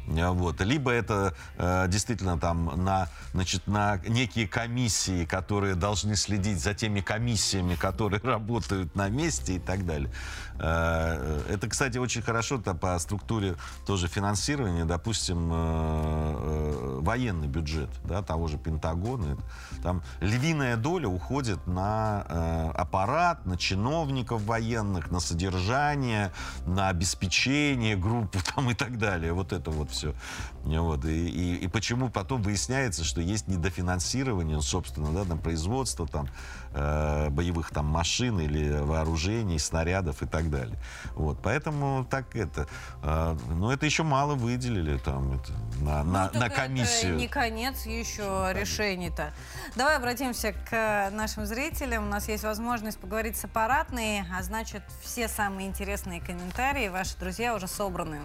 Вот. Либо это э, действительно там на, значит, на некие комиссии, которые должны следить за теми комиссиями, которые [LAUGHS] работают на месте и так далее. Э, это, кстати, очень хорошо -то по структуре тоже финансирования, допустим, э, э, военный бюджет да, того же Пентагона. Там львиная доля уходит на э, аппарат, на чиновников военных, на содержание, на обеспечение группы [LAUGHS] там, и так далее. Вот это вот все. Вот. И, и, и почему потом выясняется, что есть недофинансирование, собственно, да, на производство там, э, боевых там, машин или вооружений, снарядов и так далее. Вот. Поэтому так это... Э, но это еще мало выделили там, это, на, ну, на, на комиссию. Это не конец еще решений-то. Давай обратимся к нашим зрителям. У нас есть возможность поговорить с аппаратной, а значит, все самые интересные комментарии ваши друзья уже собраны.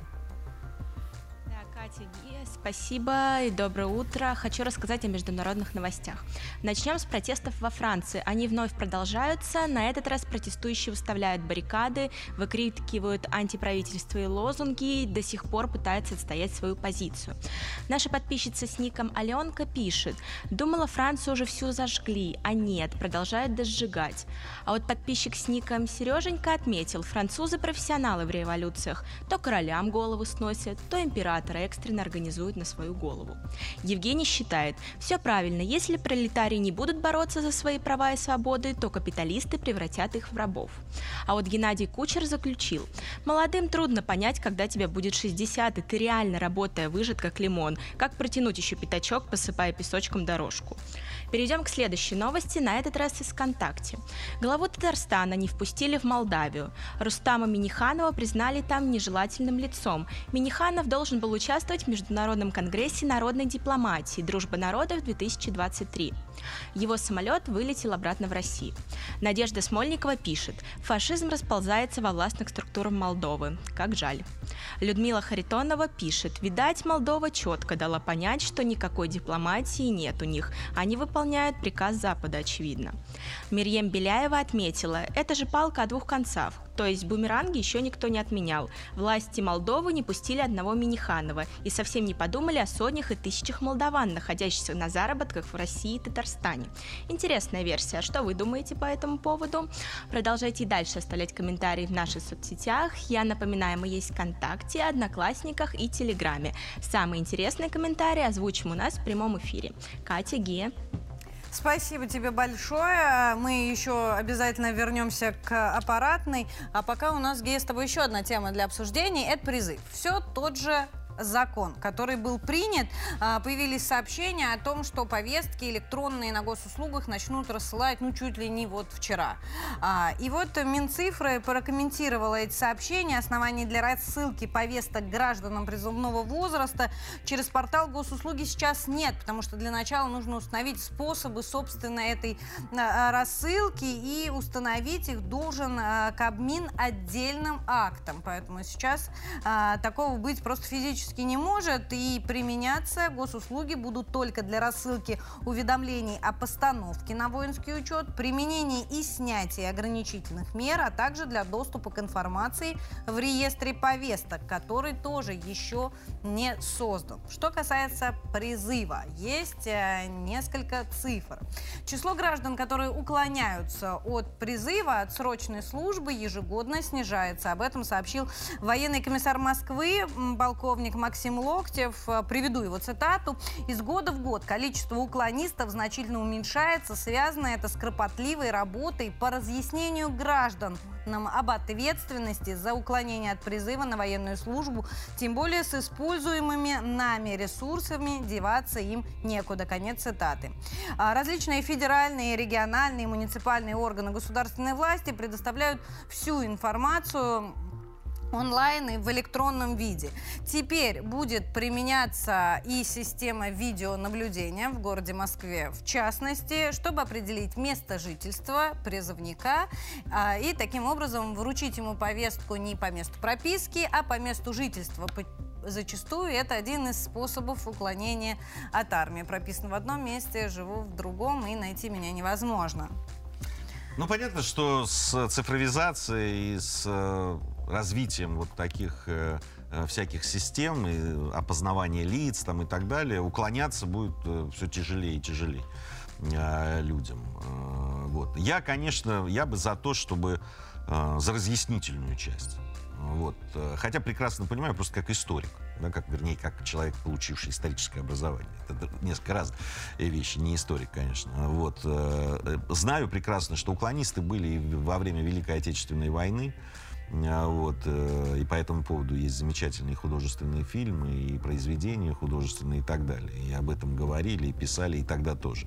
Катя Гия, спасибо и доброе утро. Хочу рассказать о международных новостях. Начнем с протестов во Франции. Они вновь продолжаются. На этот раз протестующие выставляют баррикады, выкрикивают антиправительственные лозунги и до сих пор пытаются отстоять свою позицию. Наша подписчица с ником Аленка пишет, думала, Францию уже всю зажгли, а нет, продолжают дожигать. А вот подписчик с ником Сереженька отметил, французы профессионалы в революциях. То королям голову сносят, то императора экстренно организуют на свою голову. Евгений считает, все правильно, если пролетарии не будут бороться за свои права и свободы, то капиталисты превратят их в рабов. А вот Геннадий Кучер заключил, молодым трудно понять, когда тебе будет 60, и ты реально работая выжат как лимон, как протянуть еще пятачок, посыпая песочком дорожку. Перейдем к следующей новости, на этот раз из ВКонтакте. Главу Татарстана не впустили в Молдавию. Рустама Миниханова признали там нежелательным лицом. Миниханов должен был участвовать в Международном конгрессе народной дипломатии «Дружба народов-2023». Его самолет вылетел обратно в Россию. Надежда Смольникова пишет, фашизм расползается во властных структурах Молдовы. Как жаль. Людмила Харитонова пишет, видать, Молдова четко дала понять, что никакой дипломатии нет у них. Они выполняют приказ Запада, очевидно. Мирьем Беляева отметила, это же палка о двух концах. То есть бумеранги еще никто не отменял. Власти Молдовы не пустили одного Миниханова и совсем не подумали о сотнях и тысячах молдаван, находящихся на заработках в России и Татарстане. Интересная версия. А что вы думаете по этому поводу? Продолжайте и дальше оставлять комментарии в наших соцсетях. Я напоминаю, мы есть ВКонтакте, Одноклассниках и Телеграме. Самые интересные комментарии озвучим у нас в прямом эфире. Катя Гия. Спасибо тебе большое. Мы еще обязательно вернемся к аппаратной. А пока у нас, Гея, с тобой еще одна тема для обсуждения. Это призыв. Все тот же закон, который был принят, а, появились сообщения о том, что повестки электронные на госуслугах начнут рассылать, ну, чуть ли не вот вчера. А, и вот Минцифры прокомментировала эти сообщения. Оснований для рассылки повесток гражданам призывного возраста через портал госуслуги сейчас нет, потому что для начала нужно установить способы, собственно, этой а, рассылки и установить их должен Кабмин отдельным актом. Поэтому сейчас такого быть просто физически практически не может, и применяться госуслуги будут только для рассылки уведомлений о постановке на воинский учет, применения и снятия ограничительных мер, а также для доступа к информации в реестре повесток, который тоже еще не создан. Что касается призыва, есть э, несколько цифр. Число граждан, которые уклоняются от призыва, от срочной службы, ежегодно снижается. Об этом сообщил военный комиссар Москвы, полковник Максим Локтев. Э, приведу его цитату. «Из года в год количество уклонистов значительно уменьшается. Связано это с кропотливой работой по разъяснению граждан об ответственности за уклонение от призыва на военную службу, тем более с используемыми нами ресурсами деваться им некуда. Конец цитаты. А различные федеральные, региональные, муниципальные органы государственной власти предоставляют всю информацию онлайн и в электронном виде. Теперь будет применяться и система видеонаблюдения в городе Москве, в частности, чтобы определить место жительства призывника а, и таким образом вручить ему повестку не по месту прописки, а по месту жительства зачастую это один из способов уклонения от армии. Прописан в одном месте, живу в другом, и найти меня невозможно. Ну, понятно, что с цифровизацией и с э, развитием вот таких э, э, всяких систем, и опознавания лиц там, и так далее, уклоняться будет э, все тяжелее и тяжелее э, людям. Э, вот. Я, конечно, я бы за то, чтобы э, за разъяснительную часть. Вот. Э, хотя прекрасно понимаю, просто как историк, да, как, вернее, как человек, получивший историческое образование. Это несколько разных вещи, не историк, конечно. Вот. Э, знаю прекрасно, что уклонисты были во время Великой Отечественной войны, вот, э, и по этому поводу есть замечательные художественные фильмы и произведения художественные и так далее. И об этом говорили, и писали, и тогда тоже.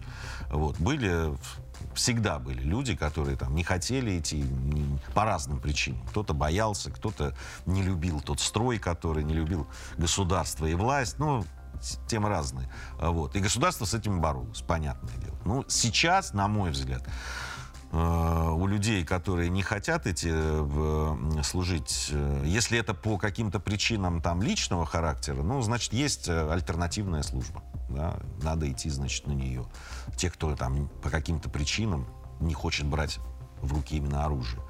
Вот. Были, всегда были люди, которые там не хотели идти по разным причинам. Кто-то боялся, кто-то не любил тот строй, который не любил государство и власть. Ну, темы разные. Вот. И государство с этим боролось, понятное дело. Ну, сейчас, на мой взгляд, у людей, которые не хотят идти в, служить, э, если это по каким-то причинам там личного характера, ну, значит, есть э, альтернативная служба. Да? Надо идти, значит, на нее. Те, кто там по каким-то причинам не хочет брать в руки именно оружие.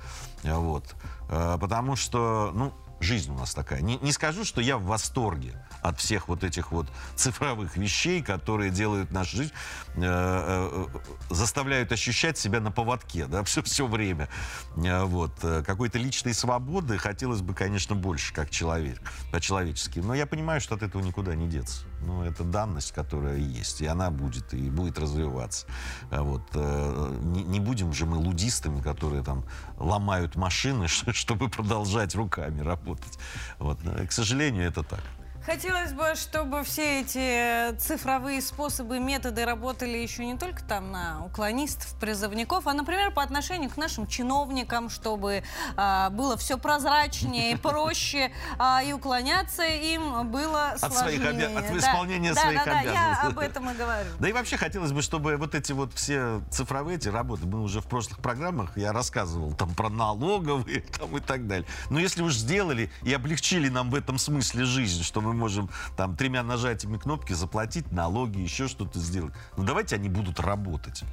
Вот. Потому что, ну, жизнь у нас такая. Не, не скажу, что я в восторге от всех вот этих вот цифровых вещей, которые делают нашу жизнь, э, э, заставляют ощущать себя на поводке, да, [LAUGHS] все, все время. Э, вот. Э, какой-то личной свободы хотелось бы, конечно, больше, как человек, по-человечески. Но я понимаю, что от этого никуда не деться. Ну, это данность, которая есть, и она будет, и будет развиваться. А вот. Э, не, не будем же мы лудистами, которые там ломают машины, [LAUGHS] чтобы продолжать руками работать. Вот. К сожалению, это так. Хотелось бы, чтобы все эти цифровые способы, методы работали еще не только там на уклонистов, призывников, а, например, по отношению к нашим чиновникам, чтобы а, было все прозрачнее, [LAUGHS] проще, а, и уклоняться им было от сложнее. Своих обя... От исполнения да, своих да, да, обязанностей. я об этом и говорю. Да и вообще хотелось бы, чтобы вот эти вот все цифровые эти работы, мы уже в прошлых программах, я рассказывал там про налоговые [LAUGHS] там, и так далее. Но если уж сделали и облегчили нам в этом смысле жизнь, что мы мы можем там тремя нажатиями кнопки заплатить налоги, еще что-то сделать. Ну давайте они будут работать.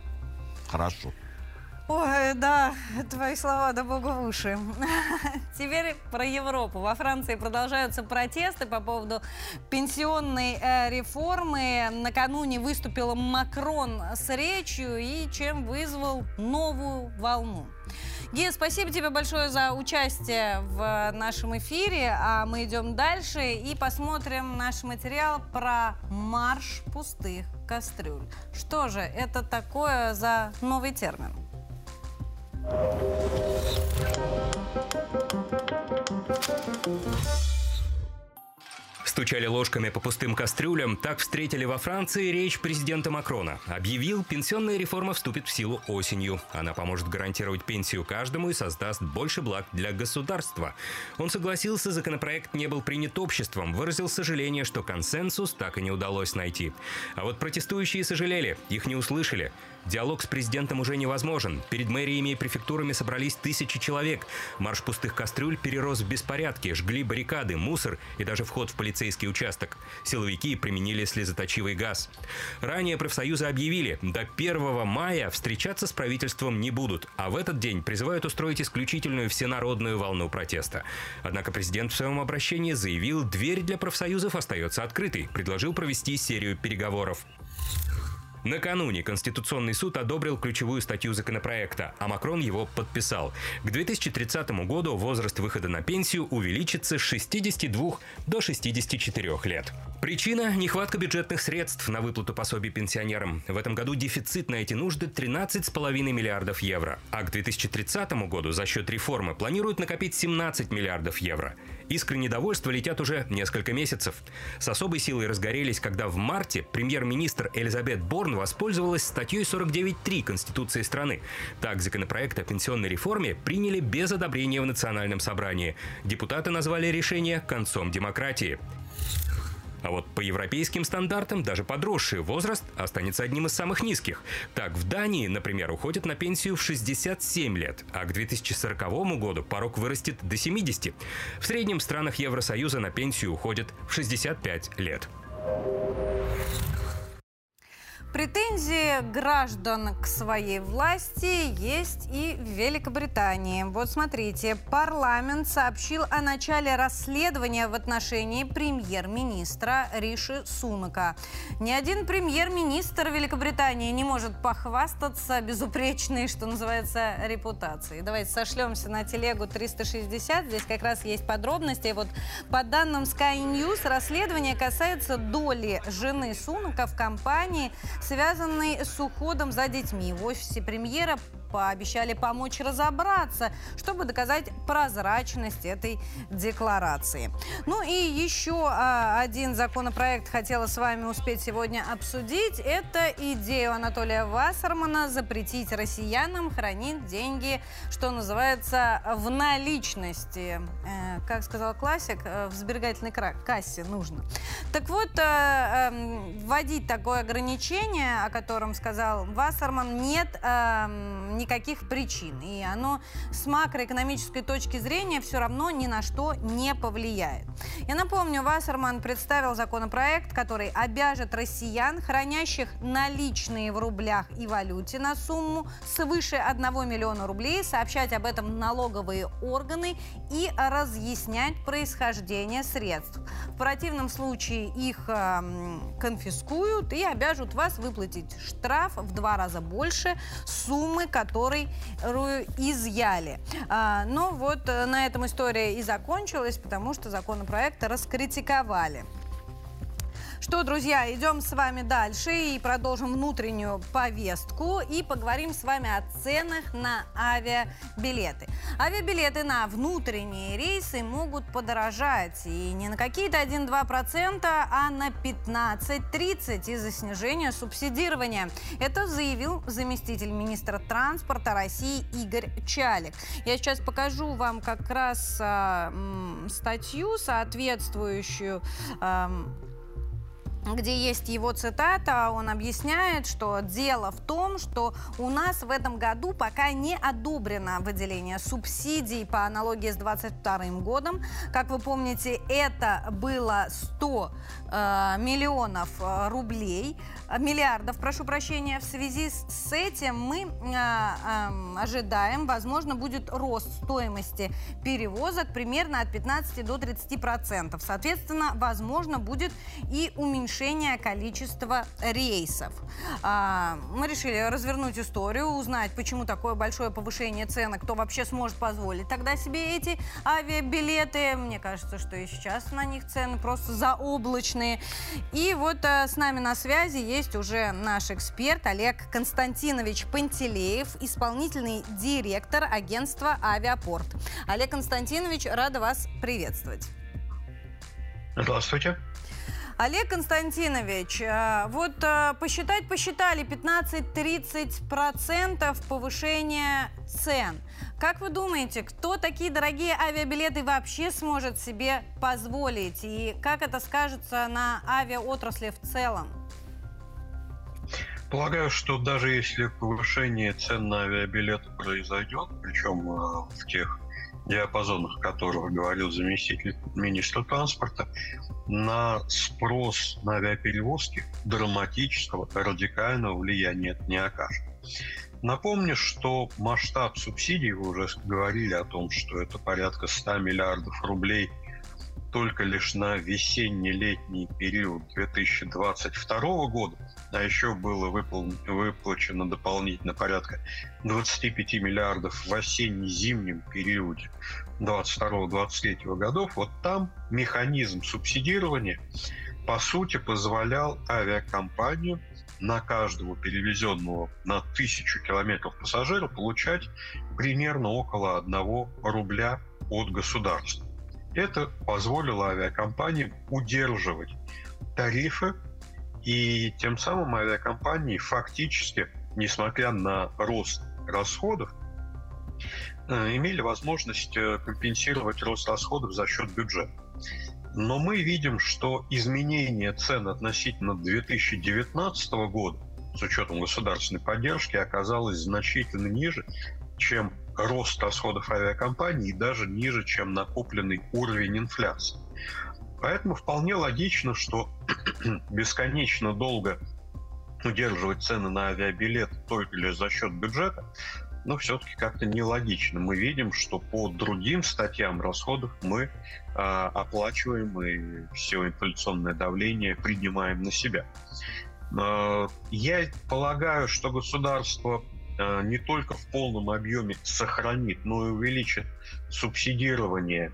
Хорошо. Ой, да, твои слова, да богу в уши. [LAUGHS] Теперь про Европу. Во Франции продолжаются протесты по поводу пенсионной э, реформы. Накануне выступил Макрон с речью и чем вызвал новую волну. Ген, спасибо тебе большое за участие в нашем эфире. А мы идем дальше и посмотрим наш материал про марш пустых кастрюль. Что же это такое за новый термин? Стучали ложками по пустым кастрюлям. Так встретили во Франции речь президента Макрона. Объявил, пенсионная реформа вступит в силу осенью. Она поможет гарантировать пенсию каждому и создаст больше благ для государства. Он согласился, законопроект не был принят обществом. Выразил сожаление, что консенсус так и не удалось найти. А вот протестующие сожалели, их не услышали. Диалог с президентом уже невозможен. Перед мэриями и префектурами собрались тысячи человек. Марш пустых кастрюль перерос в беспорядки, жгли баррикады, мусор и даже вход в полицейский участок. Силовики применили слезоточивый газ. Ранее профсоюзы объявили, до 1 мая встречаться с правительством не будут, а в этот день призывают устроить исключительную всенародную волну протеста. Однако президент в своем обращении заявил, дверь для профсоюзов остается открытой, предложил провести серию переговоров. Накануне Конституционный суд одобрил ключевую статью законопроекта, а Макрон его подписал. К 2030 году возраст выхода на пенсию увеличится с 62 до 64 лет. Причина – нехватка бюджетных средств на выплату пособий пенсионерам. В этом году дефицит на эти нужды 13,5 миллиардов евро, а к 2030 году за счет реформы планируют накопить 17 миллиардов евро. Искры недовольства летят уже несколько месяцев. С особой силой разгорелись, когда в марте премьер-министр Элизабет Борн воспользовалась статьей 49.3 Конституции страны. Так, законопроект о пенсионной реформе приняли без одобрения в Национальном собрании. Депутаты назвали решение концом демократии. А вот по европейским стандартам даже подросший возраст останется одним из самых низких. Так, в Дании, например, уходят на пенсию в 67 лет, а к 2040 году порог вырастет до 70. В среднем в странах Евросоюза на пенсию уходят в 65 лет. Претензии граждан к своей власти есть и в Великобритании. Вот смотрите, парламент сообщил о начале расследования в отношении премьер-министра Риши Сунака. Ни один премьер-министр Великобритании не может похвастаться безупречной, что называется, репутацией. Давайте сошлемся на телегу 360. Здесь как раз есть подробности. Вот по данным Sky News, расследование касается доли жены Сунака в компании, связанный с уходом за детьми. В офисе премьера пообещали помочь разобраться, чтобы доказать прозрачность этой декларации. Ну и еще а, один законопроект хотела с вами успеть сегодня обсудить. Это идею Анатолия Вассермана запретить россиянам хранить деньги, что называется, в наличности. Э, как сказал классик, э, в сберегательной кассе нужно. Так вот, э, э, вводить такое ограничение, о котором сказал Вассерман, нет э, никаких причин. И оно с макроэкономической точки зрения все равно ни на что не повлияет. Я напомню, Вассерман представил законопроект, который обяжет россиян, хранящих наличные в рублях и валюте на сумму свыше 1 миллиона рублей, сообщать об этом налоговые органы и разъяснять происхождение средств. В противном случае их э, конфискуют и обяжут вас выплатить штраф в два раза больше суммы, которая который изъяли. А, но вот э, на этом история и закончилась, потому что законопроект раскритиковали. Что, друзья, идем с вами дальше и продолжим внутреннюю повестку и поговорим с вами о ценах на авиабилеты. Авиабилеты на внутренние рейсы могут подорожать и не на какие-то 1-2%, а на 15-30% из-за снижения субсидирования. Это заявил заместитель министра транспорта России Игорь Чалик. Я сейчас покажу вам как раз э, статью соответствующую э, где есть его цитата, он объясняет, что дело в том, что у нас в этом году пока не одобрено выделение субсидий по аналогии с 2022 годом. Как вы помните, это было 100 э, миллионов э, рублей, э, миллиардов, прошу прощения. В связи с этим мы э, э, ожидаем, возможно, будет рост стоимости перевозок примерно от 15 до 30 процентов. Соответственно, возможно, будет и уменьшение количества рейсов. Мы решили развернуть историю, узнать, почему такое большое повышение цен, кто вообще сможет позволить тогда себе эти авиабилеты. Мне кажется, что и сейчас на них цены просто заоблачные. И вот а, с нами на связи есть уже наш эксперт Олег Константинович Пантелеев, исполнительный директор агентства «Авиапорт». Олег Константинович, рада вас приветствовать. Здравствуйте. Олег Константинович, э, вот э, посчитать посчитали 15-30% повышения цен. Как вы думаете, кто такие дорогие авиабилеты вообще сможет себе позволить? И как это скажется на авиаотрасли в целом? Полагаю, что даже если повышение цен на авиабилеты произойдет, причем э, в тех диапазонах, которых говорил заместитель министра транспорта, на спрос на авиаперевозки драматического, радикального влияния это не окажет. Напомню, что масштаб субсидий, вы уже говорили о том, что это порядка 100 миллиардов рублей только лишь на весенне-летний период 2022 года, а еще было выплачено дополнительно порядка 25 миллиардов в осенне-зимнем периоде 22-23 годов, вот там механизм субсидирования по сути позволял авиакомпанию на каждого перевезенного на тысячу километров пассажира получать примерно около 1 рубля от государства. Это позволило авиакомпаниям удерживать тарифы и тем самым авиакомпании фактически, несмотря на рост расходов, э, имели возможность э, компенсировать рост расходов за счет бюджета. Но мы видим, что изменение цен относительно 2019 года с учетом государственной поддержки оказалось значительно ниже, чем рост расходов авиакомпаний и даже ниже, чем накопленный уровень инфляции. Поэтому вполне логично, что [CLEARS THROAT] бесконечно долго удерживать цены на авиабилет только лишь за счет бюджета, но все-таки как-то нелогично. Мы видим, что по другим статьям расходов мы э, оплачиваем и все инфляционное давление принимаем на себя. Э, я полагаю, что государство э, не только в полном объеме сохранит, но и увеличит субсидирование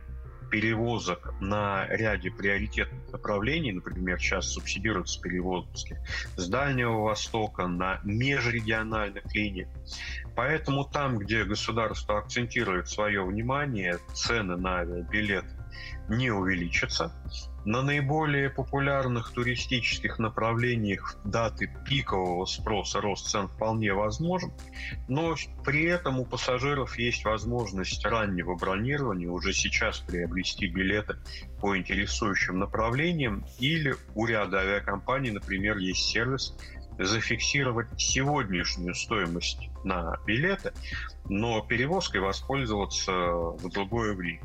перевозок на ряде приоритетных направлений, например, сейчас субсидируются перевозки с Дальнего Востока на межрегиональных линиях. Поэтому там, где государство акцентирует свое внимание, цены на авиабилет не увеличатся. На наиболее популярных туристических направлениях даты пикового спроса рост цен вполне возможен, но при этом у пассажиров есть возможность раннего бронирования, уже сейчас приобрести билеты по интересующим направлениям, или у ряда авиакомпаний, например, есть сервис, зафиксировать сегодняшнюю стоимость на билеты, но перевозкой воспользоваться в другое время.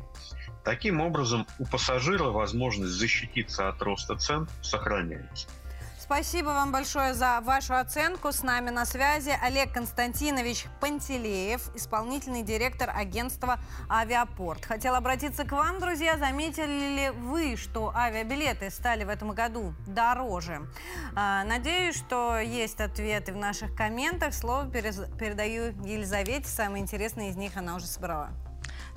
Таким образом, у пассажира возможность защититься от роста цен сохраняется. Спасибо вам большое за вашу оценку. С нами на связи Олег Константинович Пантелеев, исполнительный директор агентства «Авиапорт». Хотел обратиться к вам, друзья. Заметили ли вы, что авиабилеты стали в этом году дороже? А, надеюсь, что есть ответы в наших комментах. Слово передаю Елизавете. Самые интересные из них она уже собрала.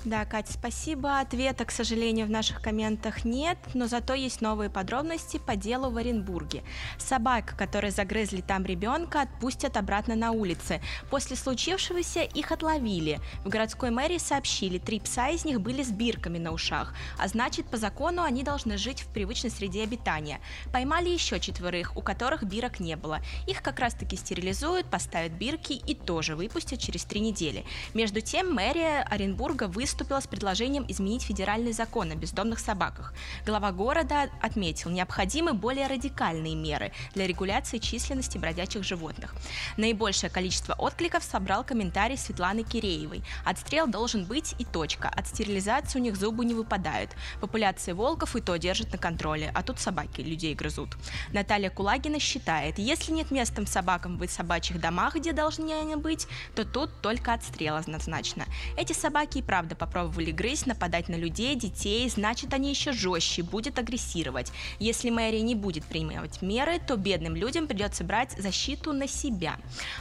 Да, Катя, спасибо. Ответа, к сожалению, в наших комментах нет, но зато есть новые подробности по делу в Оренбурге. Собак, которые загрызли там ребенка, отпустят обратно на улицы. После случившегося их отловили. В городской мэрии сообщили, три пса из них были с бирками на ушах, а значит, по закону они должны жить в привычной среде обитания. Поймали еще четверых, у которых бирок не было. Их как раз-таки стерилизуют, поставят бирки и тоже выпустят через три недели. Между тем, мэрия Оренбурга выступила выступила с предложением изменить федеральный закон о бездомных собаках. Глава города отметил, необходимы более радикальные меры для регуляции численности бродячих животных. Наибольшее количество откликов собрал комментарий Светланы Киреевой. Отстрел должен быть и точка. От стерилизации у них зубы не выпадают. Популяция волков и то держит на контроле, а тут собаки людей грызут. Наталья Кулагина считает, если нет места собакам в собачьих домах, где должны они быть, то тут только отстрел однозначно. Эти собаки и правда попробовали грызть, нападать на людей, детей, значит они еще жестче, будет агрессировать. Если мэрия не будет принимать меры, то бедным людям придется брать защиту на себя.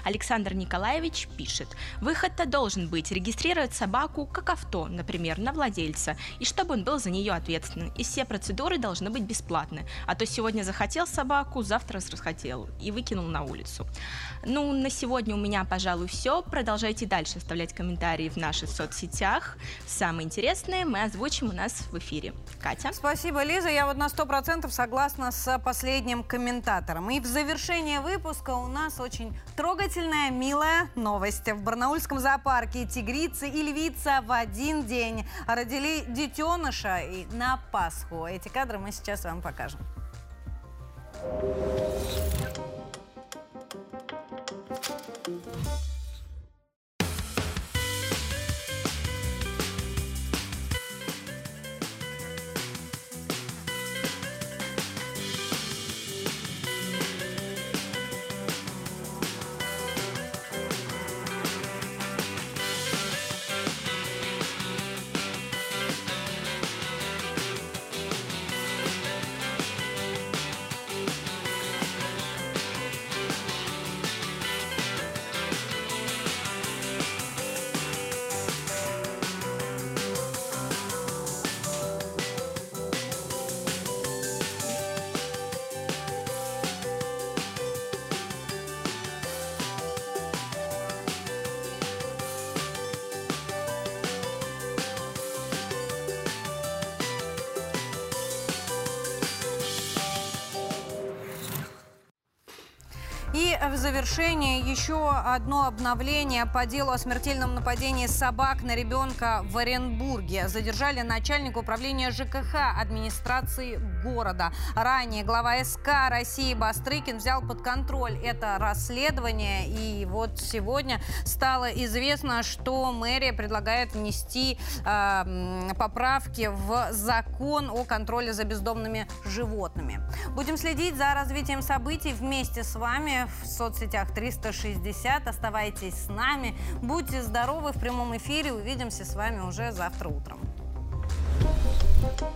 Александр Николаевич пишет, выход-то должен быть регистрировать собаку как авто, например, на владельца, и чтобы он был за нее ответственен. И все процедуры должны быть бесплатны. А то сегодня захотел собаку, завтра расхотел и выкинул на улицу. Ну, на сегодня у меня, пожалуй, все. Продолжайте дальше оставлять комментарии в наших соцсетях. Самые интересные мы озвучим у нас в эфире. Катя? Спасибо, Лиза. Я вот на сто процентов согласна с последним комментатором. И в завершение выпуска у нас очень трогательная, милая новость. В Барнаульском зоопарке тигрица и львица в один день родили детеныша и на Пасху. Эти кадры мы сейчас вам покажем. Thank в завершение еще одно обновление по делу о смертельном нападении собак на ребенка в Оренбурге. Задержали начальника управления ЖКХ администрации города. Ранее глава СК России Бастрыкин взял под контроль это расследование. И вот сегодня стало известно, что мэрия предлагает внести э, поправки в закон о контроле за бездомными животными. Будем следить за развитием событий вместе с вами в соцсетях 360. Оставайтесь с нами. Будьте здоровы в прямом эфире. Увидимся с вами уже завтра утром. Thank you.